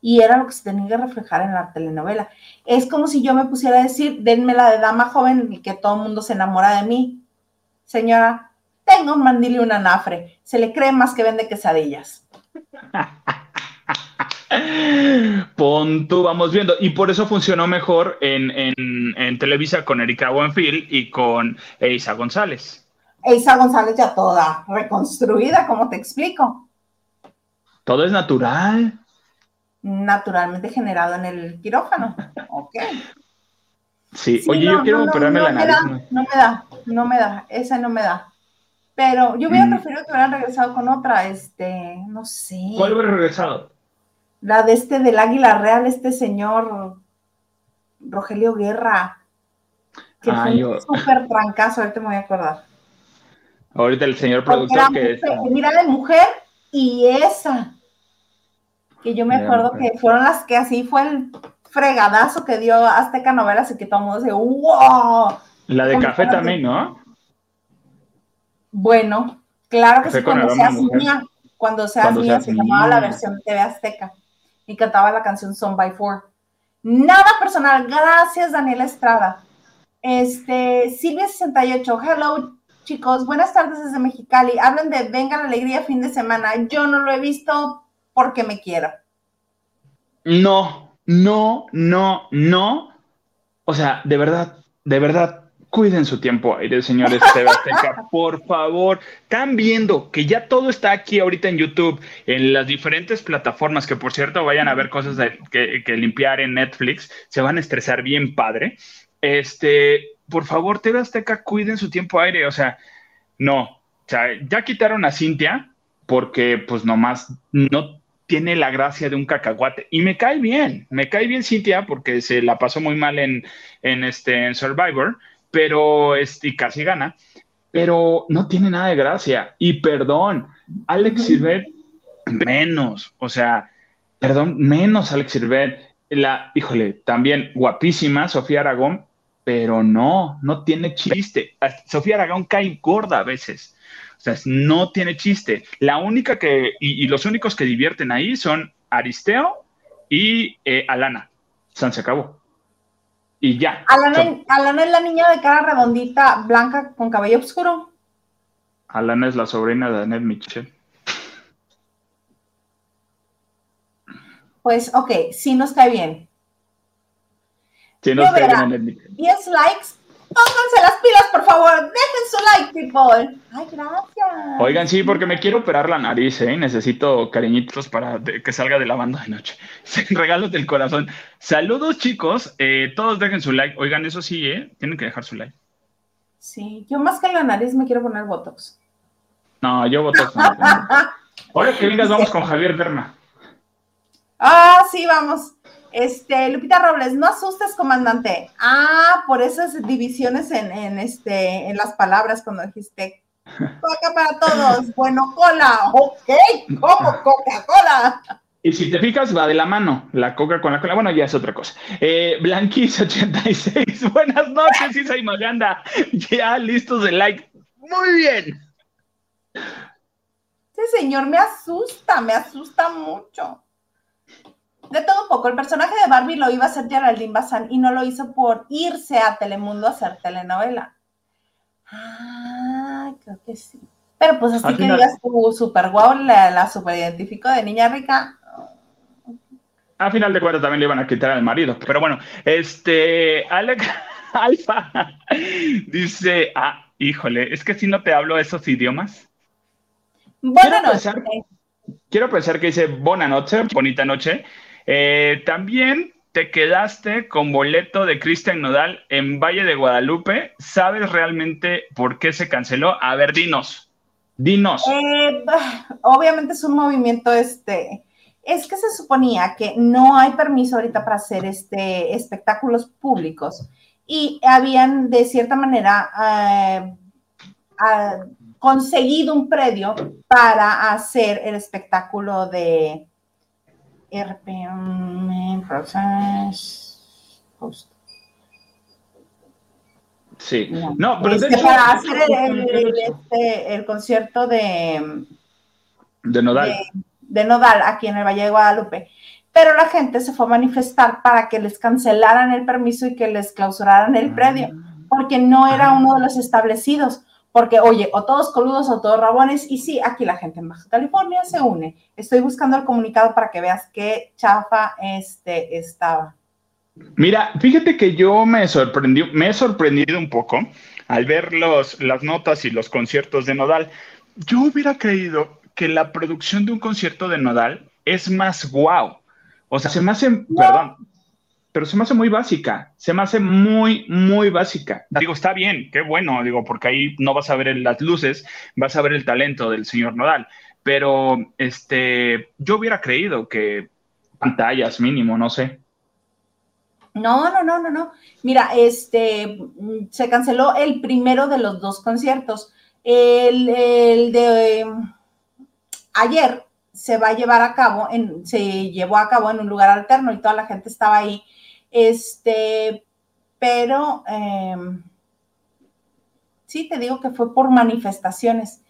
[SPEAKER 1] y era lo que se tenía que reflejar en la telenovela. Es como si yo me pusiera a decir, denme la de dama joven y que todo el mundo se enamora de mí. Señora, tengo un mandil y un anafre. Se le cree más que vende quesadillas. *laughs*
[SPEAKER 2] Pon tú, vamos viendo. Y por eso funcionó mejor en, en, Televisa con Erika Buenfil y con Eisa González.
[SPEAKER 1] Eisa González ya toda reconstruida, como te explico.
[SPEAKER 2] Todo es natural
[SPEAKER 1] naturalmente generado en el quirófano. Ok.
[SPEAKER 2] Sí, oye, yo quiero operarme la nariz.
[SPEAKER 1] no me da, no me da, esa no me da. Pero yo hubiera mm. preferido que hubieran regresado con otra, este, no sé.
[SPEAKER 2] ¿Cuál hubiera regresado?
[SPEAKER 1] La de este del Águila Real, este señor Rogelio Guerra. Que ah, fue un súper trancazo, ahorita me voy a acordar.
[SPEAKER 2] Ahorita el señor productor que
[SPEAKER 1] Mira de mujer y esa que yo me acuerdo que fueron las que así fue el fregadazo que dio Azteca Novelas y que todo el mundo dice, wow.
[SPEAKER 2] La de café también, ¿no?
[SPEAKER 1] Bueno, claro que sí, cuando se asumía, Cuando Seas Mía se llamaba la versión TV Azteca y cantaba la canción Son by Four. Nada personal, gracias Daniela Estrada. Este, Silvia68, hello chicos, buenas tardes desde Mexicali. Hablan de Venga la Alegría fin de semana. Yo no lo he visto porque me quiero.
[SPEAKER 2] No, no, no, no. O sea, de verdad, de verdad, cuiden su tiempo aire, señores Sebastián, *laughs* por favor. Están viendo que ya todo está aquí ahorita en YouTube, en las diferentes plataformas, que por cierto vayan a ver cosas que, que, limpiar en Netflix, se van a estresar bien padre. Este, por favor, TV Azteca, cuiden su tiempo aire, o sea, no, o sea, ya quitaron a Cintia porque pues nomás no tiene la gracia de un cacahuate. Y me cae bien, me cae bien Cintia porque se la pasó muy mal en, en este, en Survivor, pero este, y casi gana, pero no tiene nada de gracia. Y perdón, Alex Sirvet, menos, o sea, perdón, menos Alex Sirvet. La, híjole, también guapísima Sofía Aragón, pero no, no tiene chiste. Sofía Aragón cae gorda a veces. O sea, no tiene chiste. La única que, y, los únicos que divierten ahí son Aristeo y eh, Alana. San se acabó. Y ya.
[SPEAKER 1] Alana, es la niña de cara redondita, blanca, con cabello oscuro.
[SPEAKER 2] Alana es la sobrina de Annette Michel.
[SPEAKER 1] Pues, ok, sí nos cae bien. 10 likes. Pónganse las pilas, por favor. Dejen su like, people. Ay, gracias.
[SPEAKER 2] Oigan, sí, porque me quiero operar la nariz, ¿eh? Necesito cariñitos para que salga de la banda de noche. *laughs* Regalos del corazón. Saludos, chicos. Eh, todos dejen su like. Oigan, eso sí, ¿eh? Tienen que dejar su like.
[SPEAKER 1] Sí, yo más que la nariz me quiero poner Botox.
[SPEAKER 2] No, yo Botox. No *laughs* Ahora que vengas, vamos con Javier Berna.
[SPEAKER 1] Ah, sí, vamos. Este, Lupita Robles, no asustes, comandante. Ah, por esas divisiones en, este, en las palabras cuando dijiste Coca para todos, *laughs* bueno, cola, ok, como Coca-Cola.
[SPEAKER 2] Y si te fijas, va de la mano, la coca con la cola. Bueno, ya es otra cosa. Eh, Blanquis86, *laughs* buenas noches, Isa y Maganda. Ya listos de like. Muy bien.
[SPEAKER 1] Este señor me asusta, me asusta mucho. De todo un poco, el personaje de Barbie lo iba a hacer Geraldine Bazán y no lo hizo por irse a Telemundo a hacer telenovela. Ah, creo que sí. Pero pues así que digas tú, super guau, la, la super identifico de niña rica.
[SPEAKER 2] A final de cuentas también le iban a quitar al marido. Pero bueno, este, Alex *laughs* Alfa dice, ah, híjole, es que si no te hablo esos idiomas.
[SPEAKER 1] Buenas noches.
[SPEAKER 2] quiero pensar que dice buena noche, bonita noche. Eh, también te quedaste con boleto de Cristian Nodal en Valle de Guadalupe. ¿Sabes realmente por qué se canceló? A ver, dinos. Dinos.
[SPEAKER 1] Eh, *sighs* obviamente es un movimiento, este, es que se suponía que no hay permiso ahorita para hacer este espectáculos públicos y habían de cierta manera eh, conseguido un predio para hacer el espectáculo de RPM Process Post.
[SPEAKER 2] Sí, no, pero
[SPEAKER 1] este, para hacer el, este, el, concierto de
[SPEAKER 2] de Nodal.
[SPEAKER 1] De, Nodal aquí en el Valle de Guadalupe. Pero la gente se fue a manifestar para que les cancelaran el permiso y que les clausuraran el predio, ah. porque no era uno de los establecidos. Porque, oye, o todos coludos o todos rabones, y sí, aquí la gente en Baja California se une. Estoy buscando el comunicado para que veas qué chafa este estaba.
[SPEAKER 2] Mira, fíjate que yo me sorprendí, me he sorprendido un poco al ver los, las notas y los conciertos de Nodal. Yo hubiera creído que la producción de un concierto de Nodal es más guau. O sea, se me hace, perdón, pero se me hace muy básica, se me hace muy, muy básica. Digo, está bien, qué bueno, digo, porque ahí no vas a ver las luces, vas a ver el talento del señor Nodal, pero este, yo hubiera creído que pantallas mínimo, no sé.
[SPEAKER 1] No, no, no, no, no. Mira, este, se canceló el primero de los dos conciertos. El, el de ayer se va a llevar a cabo, en, se llevó a cabo en un lugar alterno y toda la gente estaba ahí este, pero em, sí te digo que fue por manifestaciones.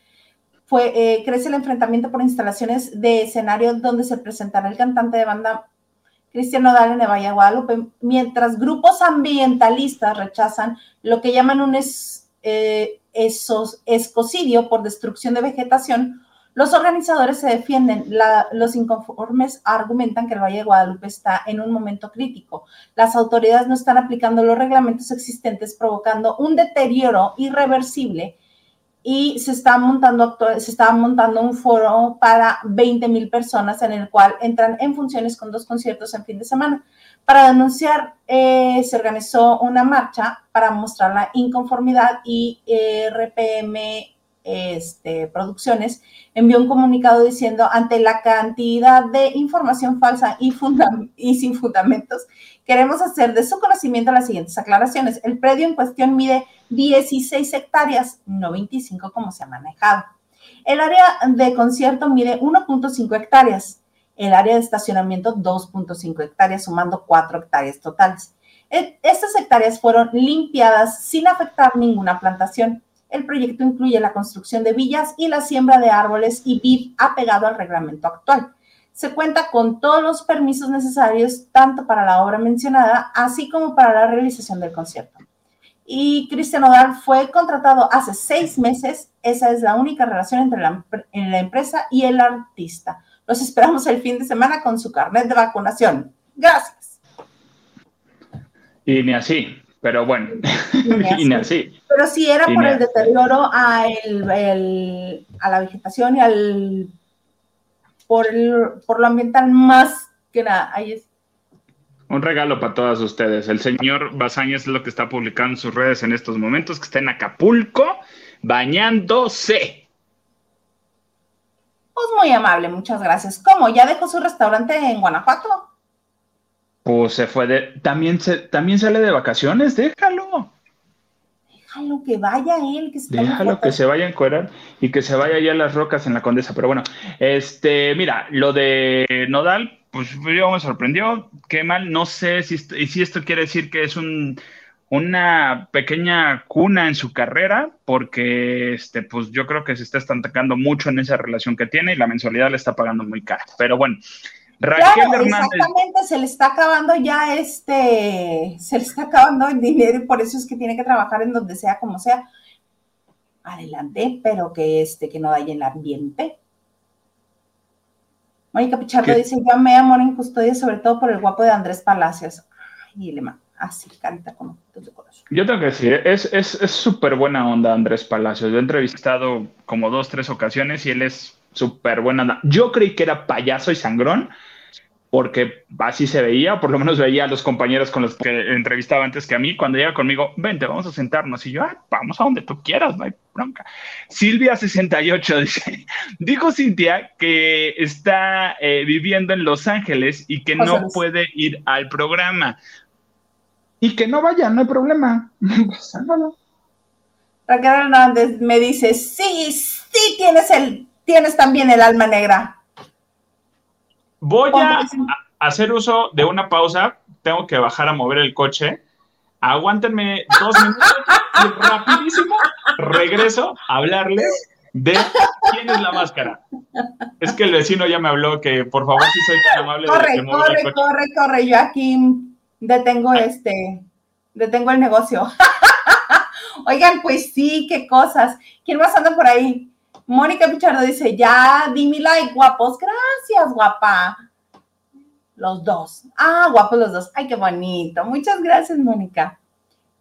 [SPEAKER 1] fue, eh, crece el enfrentamiento por instalaciones de escenario donde se presentará el cantante de banda Cristiano Dale de Valle Guadalupe, mientras grupos ambientalistas rechazan lo que llaman un eh, escocidio por destrucción de vegetación, los organizadores se defienden, los inconformes argumentan que el Valle de Guadalupe está en un momento crítico. Las autoridades no están aplicando los reglamentos existentes, provocando un deterioro irreversible y se está montando, se está montando un foro para 20 mil personas en el cual entran en funciones con dos conciertos en fin de semana. Para denunciar, eh, se organizó una marcha para mostrar la inconformidad y eh, RPM este, Producciones envió un comunicado diciendo, ante la cantidad de información falsa y, y, sin fundamentos, queremos hacer de su conocimiento las siguientes aclaraciones. El predio en cuestión mide 16 hectáreas, no 25 como se ha manejado. El área de concierto mide 1.5 hectáreas. El área de estacionamiento 2.5 hectáreas, sumando 4 hectáreas totales. E, estas hectáreas fueron limpiadas sin afectar ninguna plantación. El proyecto incluye la construcción de villas y la siembra de árboles y vid apegado al reglamento actual. Se cuenta con todos los permisos necesarios tanto para la obra mencionada, así como para la realización del concierto. Y Cristian Odal fue contratado hace seis meses. Esa es la única relación entre la, empresa y el artista. Los esperamos el fin de semana con su carnet de vacunación. Gracias.
[SPEAKER 2] Y ni así. Pero bueno, así. *laughs*
[SPEAKER 1] Pero si era por el deterioro a, el, a la vegetación y al por, el, por lo ambiental más que nada. Ahí es.
[SPEAKER 2] Un regalo para todas ustedes. El señor Bazaña es lo que está publicando en sus redes en estos momentos, que está en Acapulco bañándose.
[SPEAKER 1] Pues muy amable, muchas gracias. ¿Cómo? ¿Ya dejó su restaurante en Guanajuato?
[SPEAKER 2] Pues se fue de. También, se, también sale de vacaciones, déjalo.
[SPEAKER 1] Déjalo que vaya él, que se
[SPEAKER 2] Déjalo que se vaya a encuerar y que se vaya ya a las rocas en la condesa. Pero bueno, este, mira, lo de Nodal, pues yo me sorprendió. Qué mal, no sé si, si esto quiere decir que es un, una pequeña cuna en su carrera, porque este, pues yo creo que se está estancando mucho en esa relación que tiene y la mensualidad le está pagando muy cara. Pero bueno,
[SPEAKER 1] Raquel Hernández. Exactamente, se le está acabando ya este, se le está acabando el dinero y por eso es que tiene que trabajar en donde sea, como sea. Adelante, pero que este, que no dañe el ambiente. Mónica Pichardo dice, yo me amor en custodia, sobre todo por el guapo de Andrés Palacios. Y le así, canta como
[SPEAKER 2] Yo tengo que decir, es súper es, buena onda Andrés Palacios. Lo he entrevistado como dos, tres ocasiones y él es súper buena onda. Yo creí que era payaso y sangrón, porque así se veía, por lo menos veía a los compañeros con los que entrevistaba antes que a mí, cuando llega conmigo, vente, vamos a sentarnos, y yo, ah, vamos a donde tú quieras, no hay bronca. Silvia68 *laughs* dice, dijo Cintia que está eh, viviendo en Los Ángeles y que no puede ir al programa. Y que no vaya, no hay problema. *laughs*
[SPEAKER 1] Raquel Hernández me dice, sí, sí tienes el tienes también el alma negra.
[SPEAKER 2] Voy a hacer uso de una pausa. Tengo que bajar a mover el coche. Aguántenme dos minutos y rapidísimo regreso a hablarles de quién es la máscara. Es que el vecino ya me habló que por favor si soy tan amable
[SPEAKER 1] corre, de corre, el coche. corre, corre. Yo aquí detengo este, detengo el negocio. *laughs* Oigan, pues sí, qué cosas. ¿Quién más anda por ahí? Mónica Pichardo dice, ya, di mi like, guapos. Gracias, guapa. Los dos. Ah, guapos los dos. Ay, qué bonito. Muchas gracias, Mónica.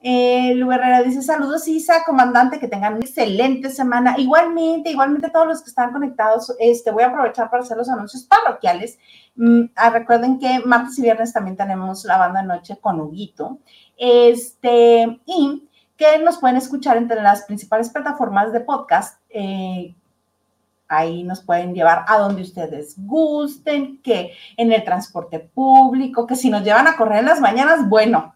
[SPEAKER 1] Eh, Lu dice, saludos Isa, comandante, que tengan una excelente semana. Igualmente, igualmente todos los que están conectados, este, voy a aprovechar para hacer los anuncios parroquiales. Mm, ah, recuerden que martes y viernes también tenemos la banda de noche con Huguito. Este, y que nos pueden escuchar entre las principales plataformas de podcast. Eh, ahí nos pueden llevar a donde ustedes gusten, que en el transporte público, que si nos llevan a correr en las mañanas, bueno,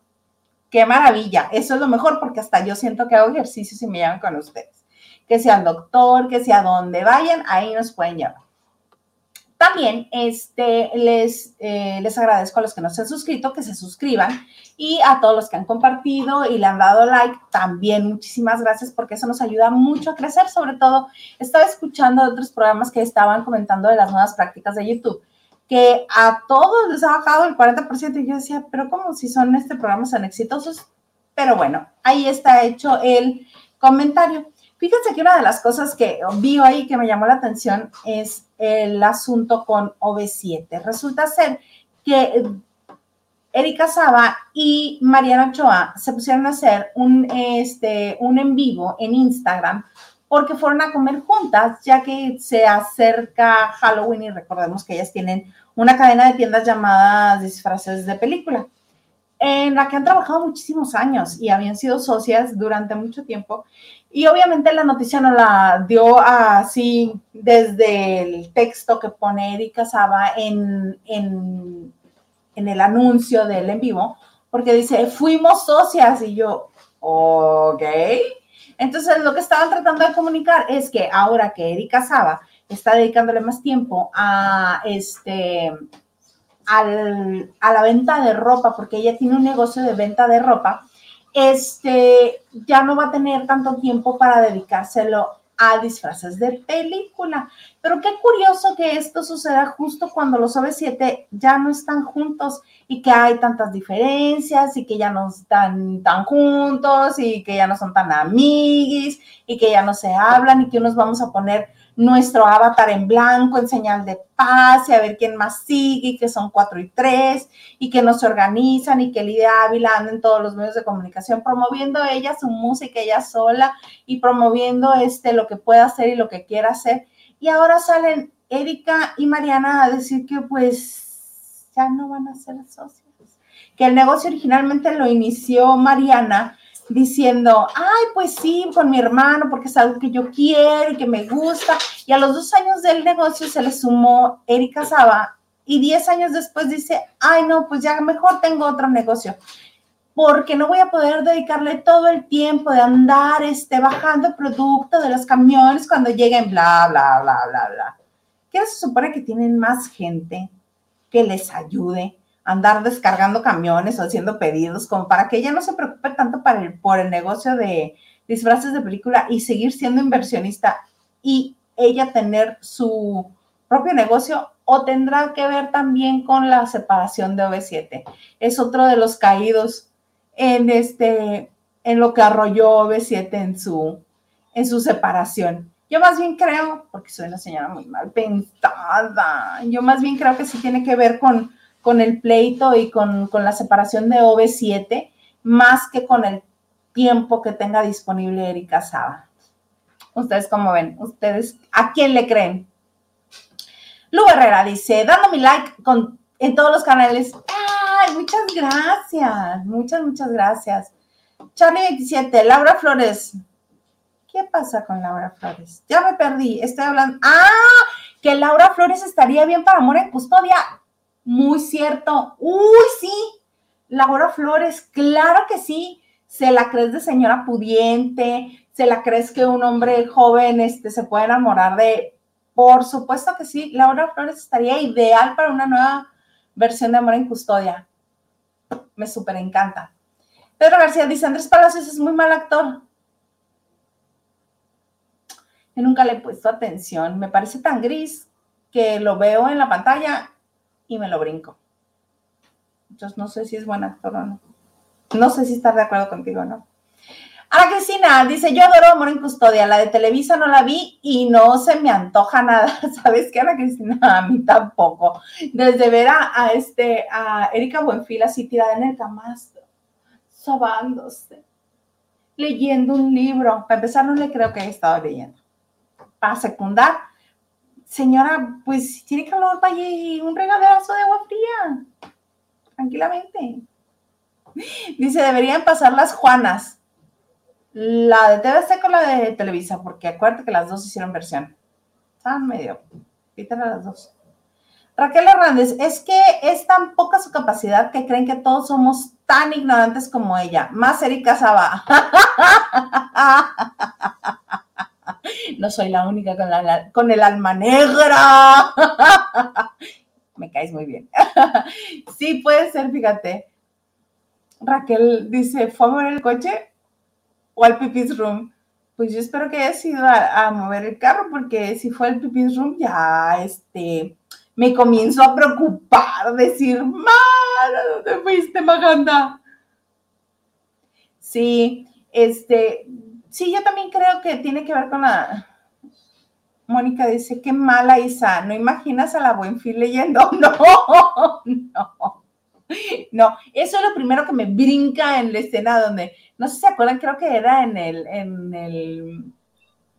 [SPEAKER 1] qué maravilla. Eso es lo mejor porque hasta yo siento que hago ejercicio si me llevan con ustedes. Que sea el doctor, que sea donde vayan, ahí nos pueden llevar. También este, les, eh, les agradezco a los que no se han suscrito que se suscriban y a todos los que han compartido y le han dado like, también muchísimas gracias porque eso nos ayuda mucho a crecer. Sobre todo, estaba escuchando otros programas que estaban comentando de las nuevas prácticas de YouTube, que a todos les ha bajado el 40% y yo decía, pero como si son este programas tan exitosos? Pero bueno, ahí está hecho el comentario. Fíjense que una de las cosas que vi hoy que me llamó la atención es el asunto con OV7. Resulta ser que Erika Saba y Mariana Ochoa se pusieron a hacer un, este, un en vivo en Instagram porque fueron a comer juntas, ya que se acerca Halloween y recordemos que ellas tienen una cadena de tiendas llamada Disfraces de Película, en la que han trabajado muchísimos años y habían sido socias durante mucho tiempo. Y obviamente la noticia no la dio así desde el texto que pone Erika Saba en, en, en el anuncio del en vivo, porque dice, fuimos socias y yo, ok. Entonces lo que estaban tratando de comunicar es que ahora que Erika Saba está dedicándole más tiempo a este a la venta de ropa, porque ella tiene un negocio de venta de ropa, este, ya no va a tener tanto tiempo para dedicárselo a disfraces de película. Pero qué curioso que esto suceda justo cuando los OV7 ya no están juntos y que hay tantas diferencias y que ya no están tan juntos y que ya no son tan amiguis y que ya no se hablan y que nos vamos a poner nuestro avatar en blanco en señal de paz y a ver quién más sigue, y que son cuatro y tres, y que no se organizan, y que Lidia Ávila anda en todos los medios de comunicación promoviendo ella su música, ella sola, y promoviendo este, lo que pueda hacer y lo que quiera hacer. Y ahora salen Erika y Mariana a decir que pues ya no van a ser socios. Que el negocio originalmente lo inició Mariana diciendo, ay, pues sí, con mi hermano, porque es algo que yo quiero y que me gusta. Y a los dos años del negocio se le sumó Erika Saba y diez años después dice, ay, no, pues ya mejor tengo otro negocio. Porque no voy a poder dedicarle todo el tiempo de andar este, bajando producto de los camiones cuando lleguen, bla, bla, bla, bla, bla. ¿Qué se supone que tienen más gente que les ayude? andar descargando camiones o haciendo pedidos, como para que ella no se preocupe tanto para el, por el negocio de disfraces de película y seguir siendo inversionista y ella tener su propio negocio o tendrá que ver también con la separación de OV7. Es otro de los caídos en este en lo que arrolló OV7 en su en su separación. Yo más bien creo, porque soy una señora muy mal pensada, yo más bien creo que sí tiene que ver con con el pleito y con, la separación de OV7, más que con el tiempo que tenga disponible Erika Saba. Ustedes cómo ven, ustedes, ¿a quién le creen? Lu Herrera dice, dando mi like con, en todos los canales. ¡Ay, muchas gracias! Muchas, muchas gracias. Charlie 27, Laura Flores. ¿Qué pasa con Laura Flores? Ya me perdí, estoy hablando. ¡Ah! Que Laura Flores estaría bien para amor en custodia. Muy cierto. Uy, sí. Laura Flores, claro que sí. Se la crees de señora pudiente, se la crees que un hombre joven este, se puede enamorar de. Por supuesto que sí. Laura Flores estaría ideal para una nueva versión de Amor en Custodia. Me súper encanta. Pedro García dice, Andrés Palacios es muy mal actor. Yo nunca le he puesto atención. Me parece tan gris que lo veo en la pantalla y me lo brinco. Entonces no sé si es buen actor o no. No sé si estar de acuerdo contigo o no. Ana Cristina dice, yo adoro Amor en Custodia, la de Televisa no la vi y no se me antoja nada. *laughs* ¿Sabes qué, Ana Cristina? *laughs* A mí tampoco. Desde ver a, este, a Erika Buenfil así tirada en el camastro, sobándose, leyendo un libro. Para empezar, no le creo que haya estado leyendo. Para secundar, señora, pues tiene que hablar un regaderazo de agua fría. Tranquilamente. Dice, deberían pasar las Juanas. La de TVC con la de Televisa, porque acuérdate que las dos hicieron versión. Están medio. Pítale a las dos. Raquel Hernández, es que es tan poca su capacidad que creen que todos somos tan ignorantes como ella. Más Erika Saba. *laughs* No soy la única con, la, con el alma negra. *laughs* caes muy bien. *laughs* sí, puede ser, fíjate. Raquel dice, ¿fue a el coche o al pipis room? Pues yo espero que haya sido a, mover el carro, porque si fue al pipis room, ya este, me comienzo a preocupar, decir, ¡Mara, dónde fuiste, Maganda? Sí, este, sí, yo también creo que tiene que ver con la, Mónica dice, qué mala Isa, ¿no imaginas a la Buenfil leyendo? *laughs* No, no, *laughs* no, eso es lo primero que me brinca en la escena donde, no sé si se acuerdan, creo que era en el, en el,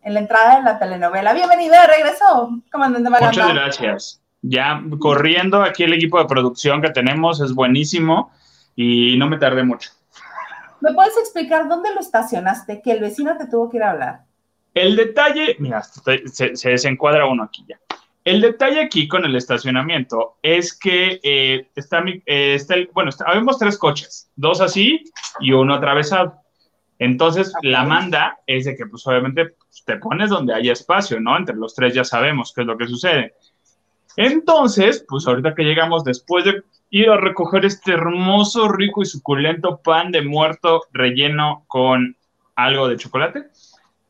[SPEAKER 1] en la entrada de la telenovela. Bienvenido de regreso, comandante
[SPEAKER 2] Maganda. Muchas gracias. Ya corriendo aquí el equipo de producción que tenemos es buenísimo y no me tardé mucho.
[SPEAKER 1] ¿Me puedes explicar dónde lo estacionaste? Que el vecino te tuvo que ir a hablar.
[SPEAKER 2] El detalle, mira, se, desencuadra uno aquí ya. El detalle aquí con el estacionamiento es que eh, está, eh, está el, bueno, habemos tres coches, dos así y uno atravesado. Entonces, la manda es de que, pues, obviamente, pues, te pones donde haya espacio, ¿no? Entre los tres ya sabemos qué es lo que sucede. Entonces, pues, ahorita que llegamos, después de ir a recoger este hermoso, rico y suculento pan de muerto relleno con algo de chocolate,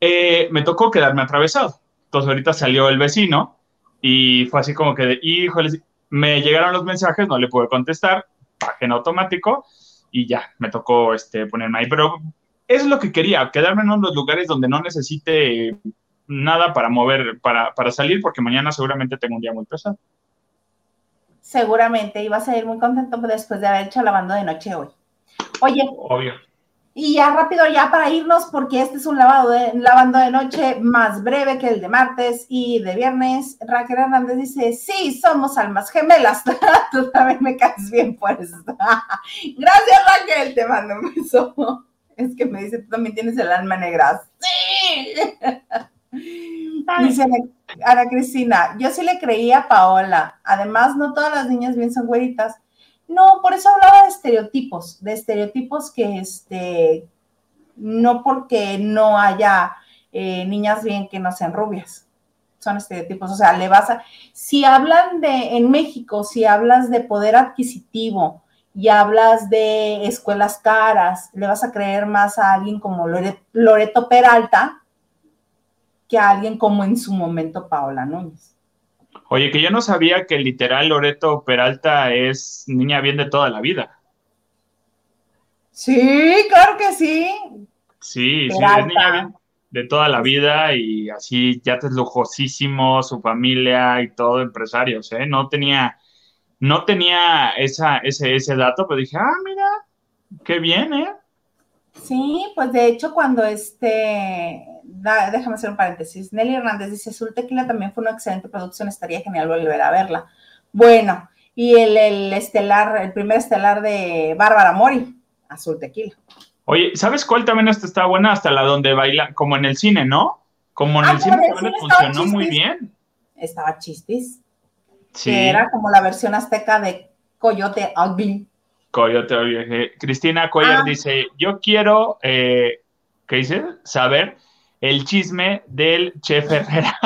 [SPEAKER 2] eh, me tocó quedarme atravesado. Entonces ahorita salió el vecino y fue así como que, de, híjole, me llegaron los mensajes, no le pude contestar, bajé en automático y ya, me tocó este, ponerme ahí. Pero es lo que quería, quedarme en unos lugares donde no necesite nada para mover, para, para salir, porque mañana seguramente tengo un día muy pesado.
[SPEAKER 1] Seguramente, ibas a ir muy contento después de haber hecho lavando de noche hoy. Oye,
[SPEAKER 2] Obvio.
[SPEAKER 1] Y ya rápido, ya para irnos, porque este es un lavado de, lavando de noche más breve que el de martes y de viernes. Raquel Hernández dice, sí, somos almas gemelas. *laughs* Tú también me caes bien por eso. *laughs* Gracias, Raquel, te mando un beso. Es que me dice, tú también tienes el alma negra. Sí. *laughs* Dice Ana Cristina, yo sí le creía a Paola. Además, no todas las niñas bien son güeritas. No, por eso hablaba de estereotipos, de estereotipos que este, no porque no haya eh, niñas bien que no sean rubias, son estereotipos, o sea, le vas a, si hablan de, en México, si hablas de poder adquisitivo y hablas de escuelas caras, le vas a creer más a alguien como Loreto Peralta que a alguien como en su momento Paola Núñez.
[SPEAKER 2] Oye, que yo no sabía que literal Loreto Peralta es niña bien de toda la vida.
[SPEAKER 1] Sí, claro que sí.
[SPEAKER 2] Sí, sí, es niña bien de toda la vida y así ya te es lujosísimo, su familia y todo, empresarios, ¿eh? No tenía, no tenía esa, ese, ese dato, pero dije, ah, mira, qué bien, ¿eh?
[SPEAKER 1] Sí, pues de hecho cuando este, déjame hacer un paréntesis, Nelly Hernández dice, Azul Tequila también fue una excelente producción, estaría genial volver a verla. Bueno, y el, estelar, el primer estelar de Bárbara Mori, Azul Tequila.
[SPEAKER 2] Oye, ¿sabes cuál también está buena? Hasta la donde baila, como en el cine, ¿no? Como en ah, el cine también funcionó muy bien.
[SPEAKER 1] Estaba chistis. Sí. Que era como la versión azteca de Coyote Ugly.
[SPEAKER 2] Coyote Cristina Coyer ah. dice, yo quiero, eh, ¿qué dice? Saber el chisme del Chef Herrera.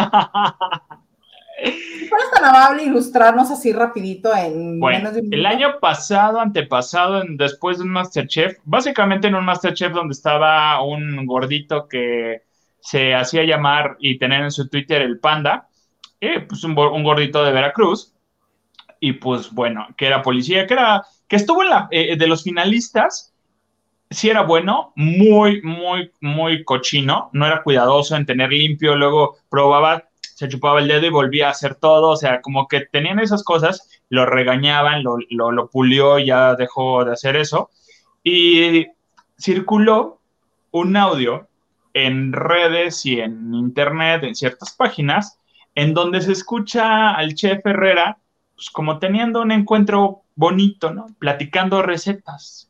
[SPEAKER 1] ¿Cuál tan amable ilustrarnos así rapidito en
[SPEAKER 2] menos de un El año pasado, antepasado, después de un Masterchef, básicamente en un Masterchef donde estaba un gordito que se hacía llamar y tener en su Twitter el panda, eh, pues un, un, gordito de Veracruz, y pues bueno, que era policía, que era que estuvo en la, eh, de los finalistas, sí era bueno, muy, muy, muy cochino, no era cuidadoso en tener limpio, luego probaba, se chupaba el dedo y volvía a hacer todo, o sea, como que tenían esas cosas, lo regañaban, lo, lo, lo pulió, ya dejó de hacer eso, y circuló un audio en redes y en internet, en ciertas páginas, en donde se escucha al chef Herrera, pues como teniendo un encuentro bonito, ¿no? Platicando recetas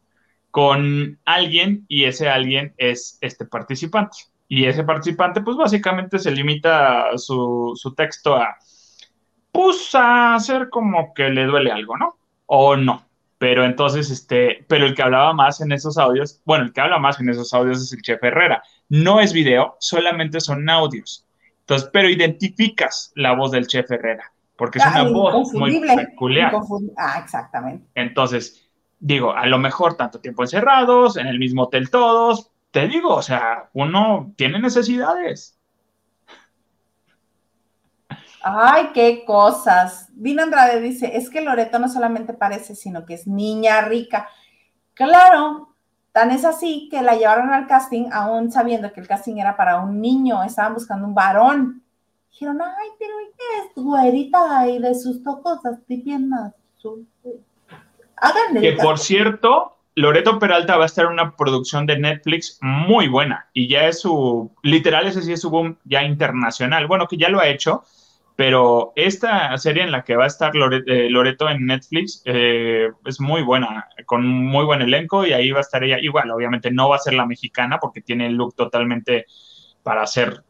[SPEAKER 2] con alguien y ese alguien es este participante. Y ese participante, pues básicamente se limita su, su texto a, pues a hacer como que le duele algo, ¿no? O no. Pero entonces, este, pero el que hablaba más en esos audios, bueno, el que habla más en esos audios es el chef Herrera. No es video, solamente son audios. Entonces, pero identificas la voz del chef Herrera porque es
[SPEAKER 1] Ah,
[SPEAKER 2] una voz muy peculiar.
[SPEAKER 1] Ah, exactamente.
[SPEAKER 2] Entonces, digo, a lo mejor tanto tiempo encerrados, en el mismo hotel todos, te digo, o sea, uno tiene necesidades.
[SPEAKER 1] Ay, qué cosas. Dina Andrade dice, es que Loreto no solamente parece, sino que es niña rica. Claro, tan es así que la llevaron al casting, aún sabiendo que el casting era para un niño, estaban buscando un varón. Dijeron, ay, pero es güerita y de sus tocos así bien. Háganle.
[SPEAKER 2] Que por cierto, Loreto Peralta va a estar en una producción de Netflix muy buena y ya es su, literal, ese sí es su boom ya internacional. Bueno, que ya lo ha hecho, pero esta serie en la que va a estar Lore- eh, Loreto en Netflix eh, es muy buena, con muy buen elenco y ahí va a estar ella. Igual, obviamente no va a ser la mexicana porque tiene el look totalmente para ser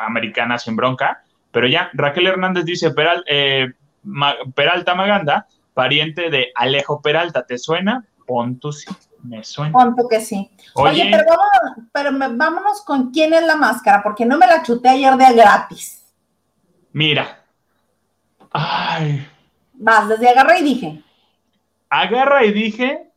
[SPEAKER 2] americana sin bronca, pero ya, Raquel Hernández dice, Peral, eh, Ma- Peralta Maganda, pariente de Alejo Peralta, ¿te suena? Pon tú sí, me suena.
[SPEAKER 1] Punto que sí. Oye,
[SPEAKER 2] Oye,
[SPEAKER 1] pero, vámonos, pero vámonos con quién es la máscara, porque no me la chuté ayer de gratis.
[SPEAKER 2] mira. Ay,
[SPEAKER 1] Vas, desde agarré y dije,
[SPEAKER 2] agarra y dije,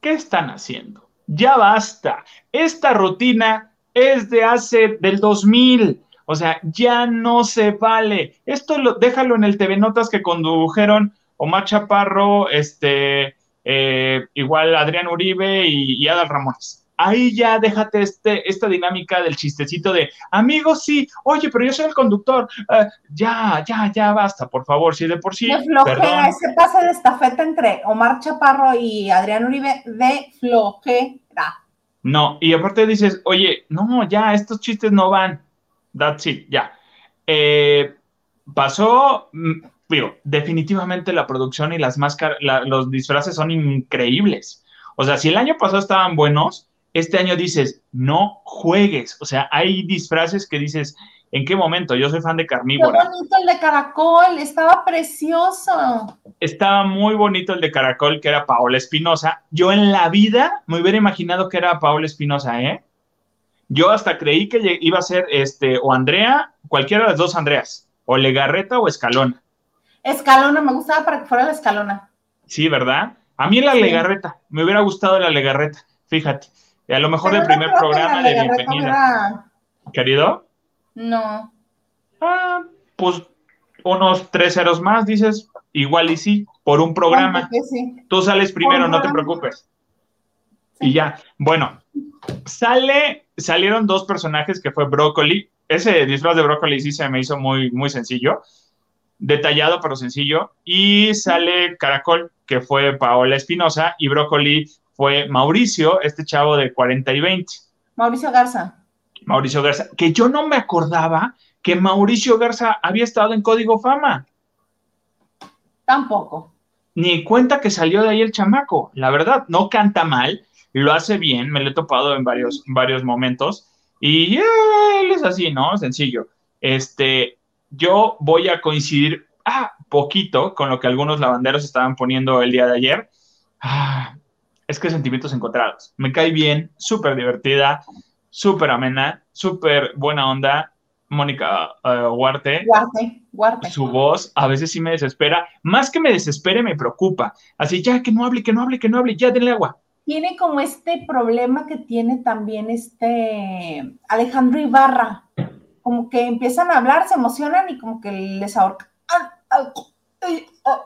[SPEAKER 2] ¿qué están haciendo? Ya basta. Esta rutina es de hace del 2000. O sea, ya no se vale. Esto lo, déjalo en el TV Notas que condujeron Omar Chaparro, este, eh, igual Adrián Uribe y, y Adal Ramones. Ahí ya déjate este, esta dinámica del chistecito de amigos, sí, oye, pero yo soy el conductor. Eh, ya, ya, ya basta, por favor. Si de por sí,
[SPEAKER 1] de flojera, ese pase de estafeta entre Omar Chaparro y Adrián Uribe de flojera.
[SPEAKER 2] No, y aparte dices, oye, no, ya, estos chistes no van. That's it, ya. Eh, pasó, mm, digo, definitivamente la producción y las máscaras, la- los disfraces son increíbles. O sea, si el año pasado estaban buenos, este año dices, no juegues. O sea, hay disfraces que dices, ¿en qué momento? Yo soy fan de
[SPEAKER 1] Qué
[SPEAKER 2] Carnívora.
[SPEAKER 1] bonito el de caracol, estaba precioso.
[SPEAKER 2] Estaba muy bonito el de Caracol, que era Paola Espinosa. Yo en la vida me hubiera imaginado que era Paola Espinosa, ¿eh? Yo hasta creí que iba a ser este, o Andrea, cualquiera de las dos Andreas, o Legarreta o Escalona.
[SPEAKER 1] Escalona, me gustaba para que fuera la escalona.
[SPEAKER 2] Sí, ¿verdad? A mí la. Legarreta, me hubiera gustado la Legarreta, fíjate. Y a lo mejor
[SPEAKER 1] Pero no
[SPEAKER 2] primer programa de bienvenida.
[SPEAKER 1] hubiera-
[SPEAKER 2] Querido,
[SPEAKER 1] No.
[SPEAKER 2] ah, pues unos tres ceros más, dices, igual y sí, por un programa.
[SPEAKER 1] Sí.
[SPEAKER 2] Tú sales primero, no te preocupes.
[SPEAKER 1] Sí.
[SPEAKER 2] Y ya, bueno, sale, salieron dos personajes que fue Brócoli. Ese disfraz de Brócoli sí se me hizo muy, muy sencillo, detallado pero sencillo. Y sale Caracol, que fue Paola Espinosa, y Brócoli fue Mauricio, este chavo de 40 y 20,
[SPEAKER 1] Mauricio Garza.
[SPEAKER 2] Mauricio Garza, que yo no me acordaba que Mauricio Garza había estado en Código Fama.
[SPEAKER 1] Tampoco.
[SPEAKER 2] ni cuenta que salió de ahí el chamaco. La verdad, no canta mal, lo hace bien, me lo he topado en varios, varios momentos. Y él es así, ¿no? Sencillo. Este, yo voy a coincidir, ah, poquito con lo que algunos lavanderos estaban poniendo el día de ayer. Ah, es que sentimientos encontrados. Me cae bien, súper divertida, súper amena, súper buena onda. Mónica eh, Huarte,
[SPEAKER 1] Guarte, guarte.
[SPEAKER 2] su voz a veces sí me desespera. Más que me desespere, me preocupa. Así, ya, que no hable, que no hable, que no hable, ya, denle agua.
[SPEAKER 1] Tiene como este problema que tiene también este Alejandro Ibarra. Como que empiezan a hablar, se emocionan y como que les ahorca. Ah, ah, ah.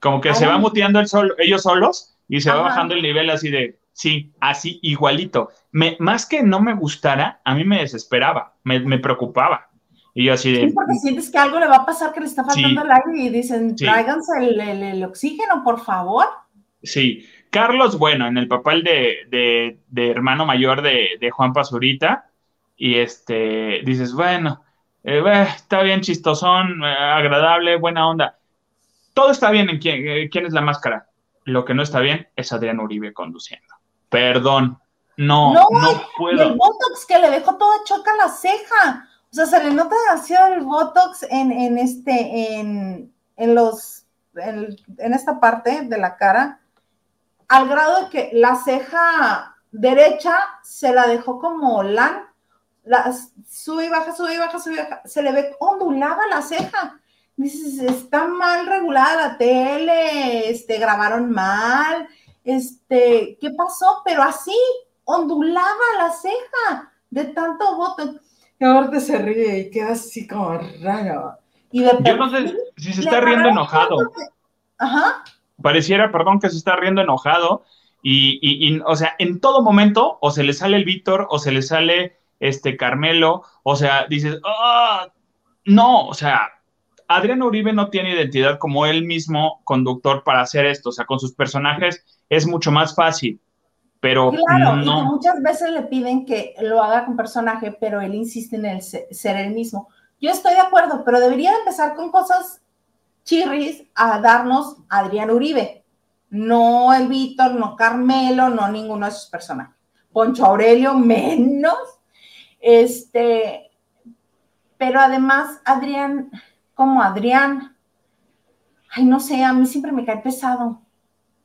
[SPEAKER 2] Como que se va muteando el sol, ellos solos y se va bajando el nivel así de, sí, así, igualito. Me, más que no me gustara, a mí me desesperaba, me, me preocupaba. Y yo así de,
[SPEAKER 1] Sí, porque sientes que algo le va a pasar, que le está faltando
[SPEAKER 2] Sí.
[SPEAKER 1] el aire y dicen,
[SPEAKER 2] Sí.
[SPEAKER 1] tráiganse el, el- el oxígeno, por favor.
[SPEAKER 2] sí. Carlos, bueno, en el papel de, de- de hermano mayor de, de Juan Pazurita, y este, dices, bueno, eh, está bien chistosón, eh, agradable, buena onda. Todo está bien en quién, eh, quién es la máscara. Lo que no está bien es Adrián Uribe conduciendo. Perdón, no,
[SPEAKER 1] No,
[SPEAKER 2] no,
[SPEAKER 1] Y
[SPEAKER 2] puedo.
[SPEAKER 1] el Botox que le dejó toda choca la ceja. O sea, se le nota demasiado el Botox en, en este, en, en los, en, en esta parte de la cara, al grado de que la ceja derecha se la dejó como lan, sube y baja, sube y baja, sube y baja, se le ve ondulada la ceja. dices, está mal regulada la tele, este, grabaron mal, este, ¿qué pasó? Pero así ondulaba la ceja de tanto voto. Y ahora se ríe y queda así como raro. Y
[SPEAKER 2] Yo no sé si se está riendo enojado. Ajá. Pareciera, perdón, que se está riendo enojado. Y, y, o sea, en todo momento, o se le sale el Víctor, o se le sale este Carmelo, o sea, dices, ah, no, o sea, Adrián Uribe no tiene identidad como él mismo conductor para hacer esto, o sea, con sus personajes es mucho más fácil, pero
[SPEAKER 1] claro, y que muchas veces le piden que lo haga con personaje, pero él insiste en el ser él mismo. Yo estoy de acuerdo, pero debería empezar con cosas chirris a darnos Adrián Uribe, no el Víctor, no Carmelo, no ninguno de sus personajes. Poncho Aurelio menos, este, pero además Adrián, como Adrián, ay, no sé, a mí siempre me cae pesado.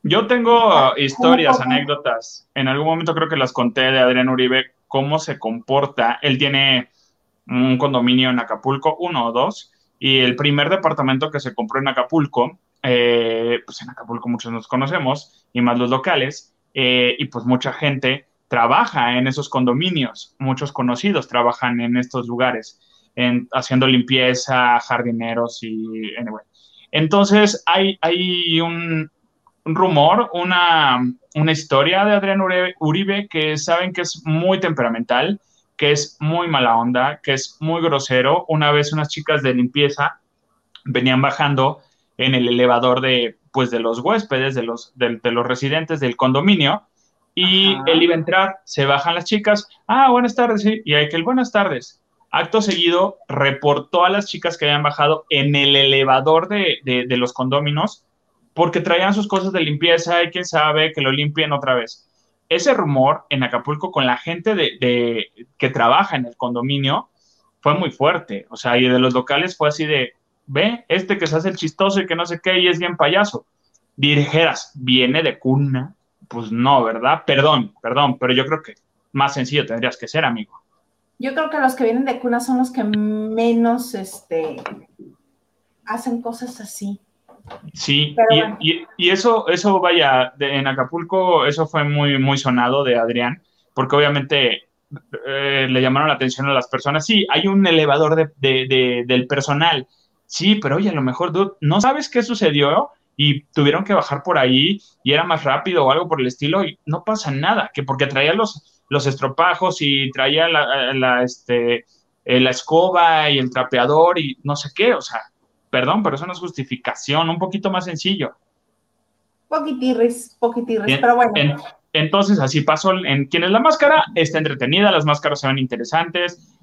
[SPEAKER 2] Yo tengo historias, anécdotas. En algún momento creo que las conté de Adrián Uribe, cómo se comporta. Él tiene un condominio en Acapulco, uno o dos, y el primer departamento que se compró en Acapulco, eh, pues en Acapulco muchos nos conocemos, y más los locales, eh, y pues mucha gente trabaja en esos condominios, muchos conocidos trabajan en estos lugares, en, haciendo limpieza, jardineros y... Anyway. Entonces hay, hay un, rumor, una, una, historia de Adrián Uribe, que saben que es muy temperamental, que es muy mala onda, que es muy grosero. Una vez unas chicas de limpieza venían bajando en el elevador de, pues, de los huéspedes, de los, de los residentes del condominio, y él iba a entrar, se bajan las chicas, ah, buenas tardes, sí, y hay que el buenas tardes. Acto seguido, reportó a las chicas que habían bajado en el elevador de, de, los condóminos porque traían sus cosas de limpieza y quién sabe que lo limpien otra vez. Ese rumor en Acapulco con la gente de, que trabaja en el condominio fue muy fuerte. O sea, y de los locales fue así de, ve, este que se hace el chistoso y que no sé qué y es bien payaso. Dijeras, viene de cuna pues no, ¿verdad? Perdón, perdón, pero yo creo que más sencillo tendrías que ser, amigo.
[SPEAKER 1] Yo creo que los que vienen de cuna son los que menos este, hacen cosas así.
[SPEAKER 2] Sí, y, eso, eso vaya, en Acapulco, eso fue muy, muy sonado de Adrián, porque obviamente eh, le llamaron la atención a las personas. Sí, hay un elevador de, del personal. Sí, pero oye, a lo mejor, ¿no sabes qué sucedió? Y tuvieron que bajar por ahí y era más rápido o algo por el estilo y no pasa nada, que porque traía los, los estropajos y traía la, la, este, eh, la escoba y el trapeador y no sé qué, o sea, perdón, pero eso no es justificación, un poquito más sencillo.
[SPEAKER 1] Poquitirris, poquitirris, pero bueno.
[SPEAKER 2] entonces, así pasó en quién es la máscara, está entretenida, las máscaras se ven interesantes.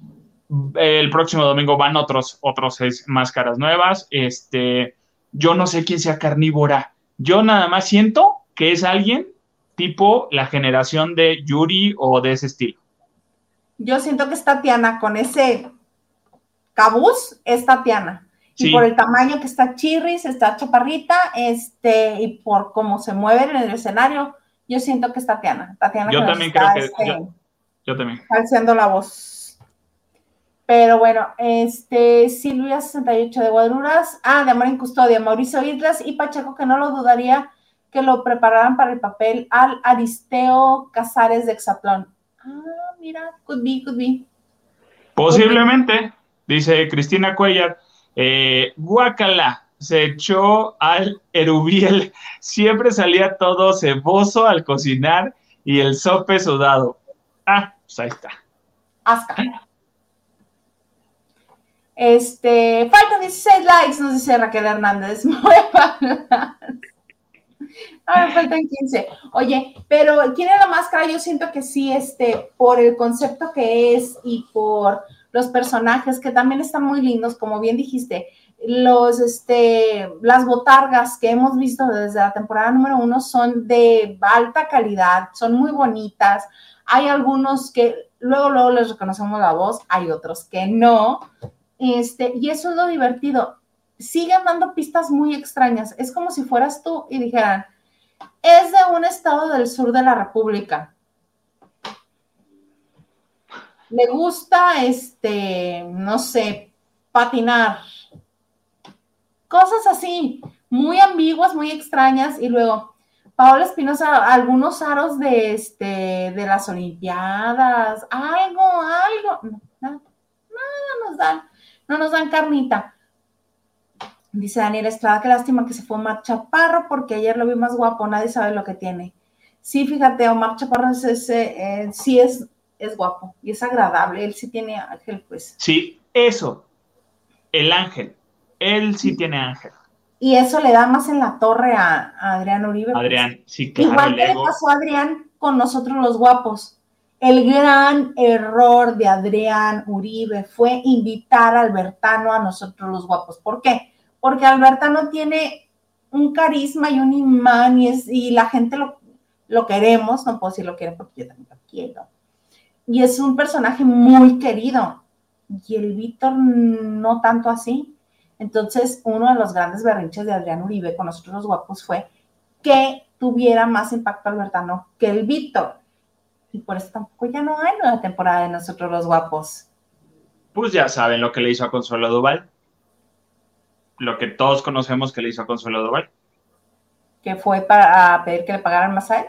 [SPEAKER 2] El próximo domingo van otros, otros seis máscaras nuevas. Este, yo no sé quién sea carnívora. Yo nada más siento que es alguien tipo la generación de Yuri o de ese estilo.
[SPEAKER 1] Yo siento que es Tatiana con ese cabuz, es Tatiana. Y por el tamaño que está Chirris, está chaparrita, este, y por cómo se mueve en el escenario, yo siento que es Tatiana. Tatiana
[SPEAKER 2] yo también creo que. Este, yo, yo, también.
[SPEAKER 1] Alzando la voz. Pero bueno, este, Silvia 68 de Guaduras, ah, de Amor en Custodia, Mauricio Islas y Pacheco, que no lo dudaría que lo prepararan para el papel al Aristeo Casares de Exatlón. Ah, mira, could be, could be.
[SPEAKER 2] Posiblemente, dice Cristina Cuellar, eh, Guacala se echó al Erubiel, *laughs* siempre salía todo ceboso al cocinar y el sope sudado. Ah, pues ahí está.
[SPEAKER 1] Asca. Este, faltan 16 likes, nos dice Raquel Hernández. *laughs* Ahora faltan 15. Oye, pero ¿quién es la máscara? Yo siento que sí, este, por el concepto que es y por los personajes que también están muy lindos, como bien dijiste, los, este, las botargas que hemos visto desde la temporada número uno son de alta calidad, son muy bonitas. Hay algunos que luego, luego les reconocemos la voz, hay otros que no, este, y eso es lo divertido. Siguen dando pistas muy extrañas. Es como si fueras tú y dijeran, es de un estado del sur de la República. Le gusta, este, no sé, patinar. cosas así, muy ambiguas, muy extrañas. Y luego, Paola Espinosa, algunos aros de, este, de las Olimpiadas, algo, algo, nada, nada nos dan, no nos dan carnita. Dice Daniel Estrada, qué lástima que se fue Omar Chaparro porque ayer lo vi más guapo, nadie sabe lo que tiene. Sí, fíjate, Omar Chaparro es ese, eh, sí es, es guapo y es agradable, él sí tiene ángel, pues.
[SPEAKER 2] Sí, eso, el ángel, él sí tiene ángel.
[SPEAKER 1] Y eso le da más en la torre a, Adrián Uribe.
[SPEAKER 2] Pues. Adrián, sí, claro.
[SPEAKER 1] Igual que le pasó a Adrián con nosotros los guapos. El gran error de Adrián Uribe fue invitar a Albertano a nosotros los guapos. ¿Por qué? porque Albertano tiene un carisma y un imán y, la gente lo, lo queremos, no puedo decir lo quieren porque yo también lo quiero. Y es un personaje muy querido. Y el Víctor no tanto así. Entonces, uno de los grandes berrinches de Adrián Uribe con nosotros los guapos fue que tuviera más impacto Albertano que el Víctor. Y por eso tampoco ya no hay nueva temporada de nosotros los guapos.
[SPEAKER 2] Pues ya saben lo que le hizo a Consuelo Duval lo que todos conocemos que le hizo a Consuelo Duval.
[SPEAKER 1] ¿Que fue para pedir que le pagaran más a él?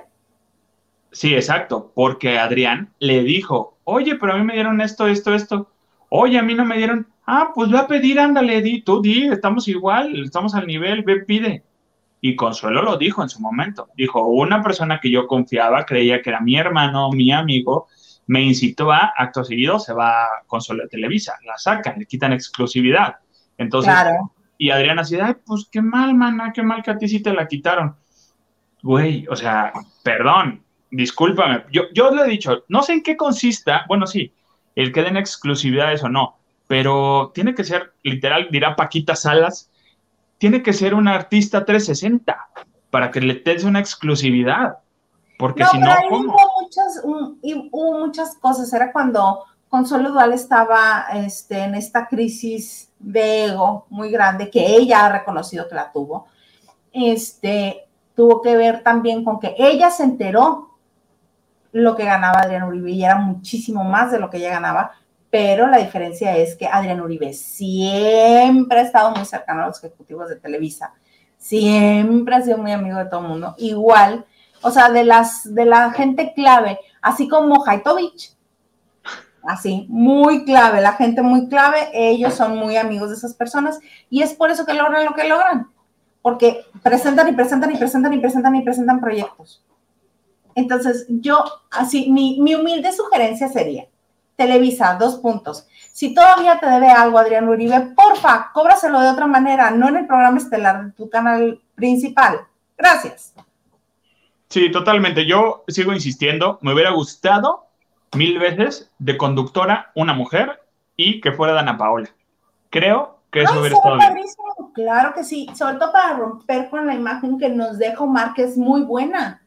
[SPEAKER 2] Sí, exacto, porque Adrián le dijo, oye, pero a mí me dieron esto, esto, esto. Oye, a mí no me dieron. Ah, pues ve a pedir, ándale, di, tú di, estamos igual, estamos al nivel, ve, pide. Y Consuelo lo dijo en su momento. Dijo, una persona que yo confiaba, creía que era mi hermano, mi amigo, me incitó a, acto seguido, se va a Consuelo de Televisa, la sacan, le quitan exclusividad. Entonces, claro. Y Adriana así, ay, pues qué mal, mana, qué mal que a ti sí te la quitaron. Güey, o sea, perdón, discúlpame. Yo, yo le he dicho, no sé en qué consista, bueno, sí, el que den exclusividades o no, pero tiene que ser, literal, dirá Paquita Salas, tiene que ser un artista 360 para que le des una exclusividad. Porque si no,
[SPEAKER 1] ¿cómo? Hubo muchas, hubo muchas cosas. Era cuando Consuelo Dual estaba este, en esta crisis de ego muy grande, que ella ha reconocido que la tuvo, este, tuvo que ver también con que ella se enteró lo que ganaba Adrián Uribe y era muchísimo más de lo que ella ganaba, pero la diferencia es que Adrián Uribe siempre ha estado muy cercano a los ejecutivos de Televisa, siempre ha sido muy amigo de todo el mundo, igual, o sea, de las de la gente clave, así como Haitovich, así, muy clave, la gente muy clave, ellos son muy amigos de esas personas y es por eso que logran lo que logran, porque presentan y presentan y presentan y presentan y presentan proyectos. Entonces, yo, así, mi, mi humilde sugerencia sería, Televisa, dos puntos. Si todavía te debe algo, Adrián Uribe, porfa, cóbraselo de otra manera, no en el programa estelar de tu canal principal. Gracias.
[SPEAKER 2] Sí, totalmente. Yo sigo insistiendo, me hubiera gustado mil veces de conductora una mujer y que fuera Dana Paola. Creo que eso hubiera estado bien.
[SPEAKER 1] Claro que sí, sobre todo para romper con la imagen que nos deja Omar, que es muy buena,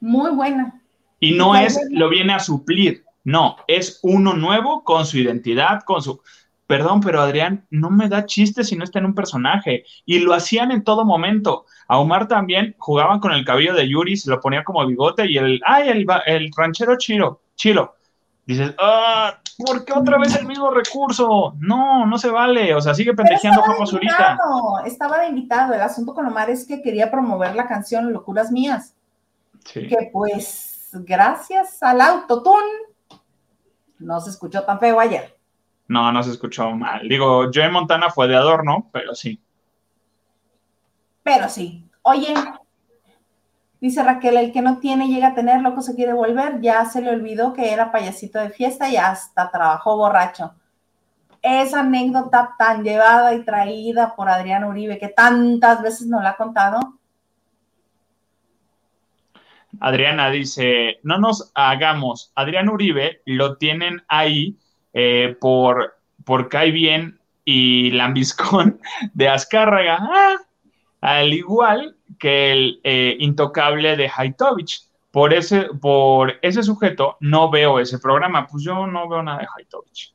[SPEAKER 1] muy buena.
[SPEAKER 2] Y no es, lo viene a suplir, no, es uno nuevo con su identidad, con su... Perdón, pero Adrián no me da chiste si no está en un personaje. Y lo hacían en todo momento. A Omar también jugaban con el cabello de Yuri, se lo ponía como bigote y el, ay, el, el ranchero chiro chilo. Dices, ah, ¿por qué otra vez el mismo recurso? No, no se vale. O sea, sigue pendejeando Juan Zurita.
[SPEAKER 1] Estaba de invitado. El asunto con Omar es que quería promover la canción Locuras Mías. Sí. Que pues, gracias al autotune, no se escuchó tan feo ayer.
[SPEAKER 2] No, no se escuchó mal. Digo, Joe Montana fue de adorno, pero sí.
[SPEAKER 1] Pero sí. Oye, Dice Raquel, el que no tiene llega a tener, loco se quiere volver, ya se le olvidó que era payasito de fiesta y hasta trabajó borracho. Esa anécdota tan llevada y traída por Adrián Uribe, que tantas veces nos la ha contado.
[SPEAKER 2] Adriana dice, no nos hagamos, Adrián Uribe lo tienen ahí eh, por, por Cae Bien y Lambiscón de Azcárraga. Ah, al igual que el eh, intocable de Haitovich. Por ese, por ese sujeto no veo ese programa. Pues yo no veo nada de Haitovich.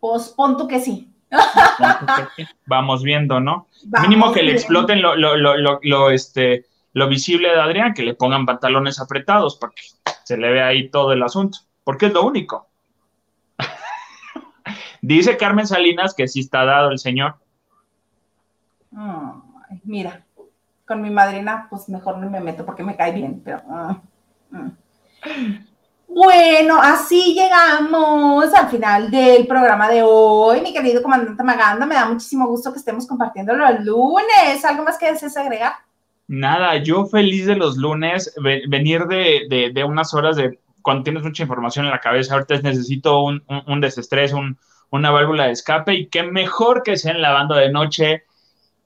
[SPEAKER 1] Pues pon que sí. *laughs*
[SPEAKER 2] Vamos viendo, ¿no? Mínimo que le exploten lo, lo, este, lo visible de Adrián, que le pongan pantalones apretados para que se le vea ahí todo el asunto, porque es lo único. *laughs* Dice Carmen Salinas que sí está dado el señor.
[SPEAKER 1] mira, con mi madrina, pues mejor no me meto porque me cae bien, pero. Ah, mm. Bueno, así llegamos al final del programa de hoy, mi querido comandante Maganda. Me da muchísimo gusto que estemos compartiendo los lunes. ¿Algo más que desees agregar?
[SPEAKER 2] Nada, yo feliz de los lunes, venir de, de, unas horas de cuando tienes mucha información en la cabeza, ahorita necesito un, un, desestrés, un, una válvula de escape y qué mejor que sea en la banda de noche.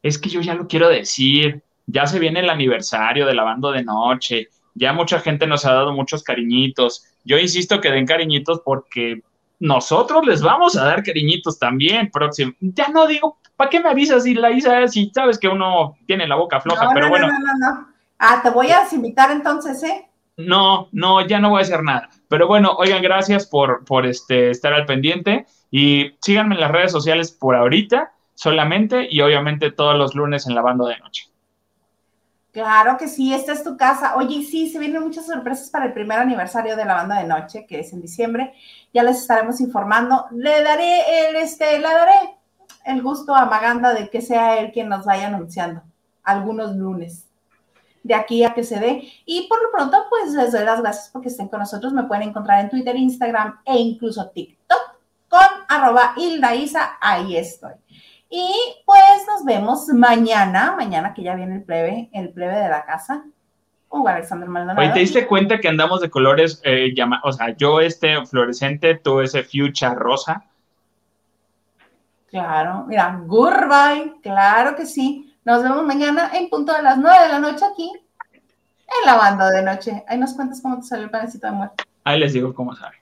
[SPEAKER 2] Es que yo ya lo quiero decir, ya se viene el aniversario de la banda de noche, ya mucha gente nos ha dado muchos cariñitos. Yo insisto que den cariñitos porque nosotros les vamos a dar cariñitos también próximo. Ya no digo, ¿para qué me avisas si la Isa, si sabes que uno tiene la boca floja? pero bueno. No, no, no,
[SPEAKER 1] Ah, te voy a invitar entonces, ¿eh?
[SPEAKER 2] No, no, ya no voy a hacer nada. Pero bueno, oigan, gracias por, por este, estar al pendiente y síganme en las redes sociales por ahorita solamente y obviamente todos los lunes en la banda de noche.
[SPEAKER 1] Claro que sí, esta es tu casa. Oye, sí, se vienen muchas sorpresas para el primer aniversario de la banda de noche, que es en diciembre. Ya les estaremos informando. Le daré el, este, le daré el gusto a Maganda de que sea él quien nos vaya anunciando algunos lunes de aquí a que se dé. Y por lo pronto, pues les doy las gracias porque estén con nosotros. Me pueden encontrar en Twitter, Instagram e incluso TikTok con arroba Hilda Isa. Ahí estoy. Y pues nos vemos mañana, mañana que ya viene el plebe, el plebe de la casa. Hugo Alexander Maldonado.
[SPEAKER 2] Oye, ¿te diste cuenta que andamos de colores, eh, llama, o sea, yo este fluorescente, tú ese fuchsia rosa?
[SPEAKER 1] Claro, mira, goodbye, claro que sí. Nos vemos mañana en punto de las nueve de la noche aquí en la banda de noche. Ahí nos cuentas cómo te salió el panecito de muerte.
[SPEAKER 2] Ahí les digo cómo sale.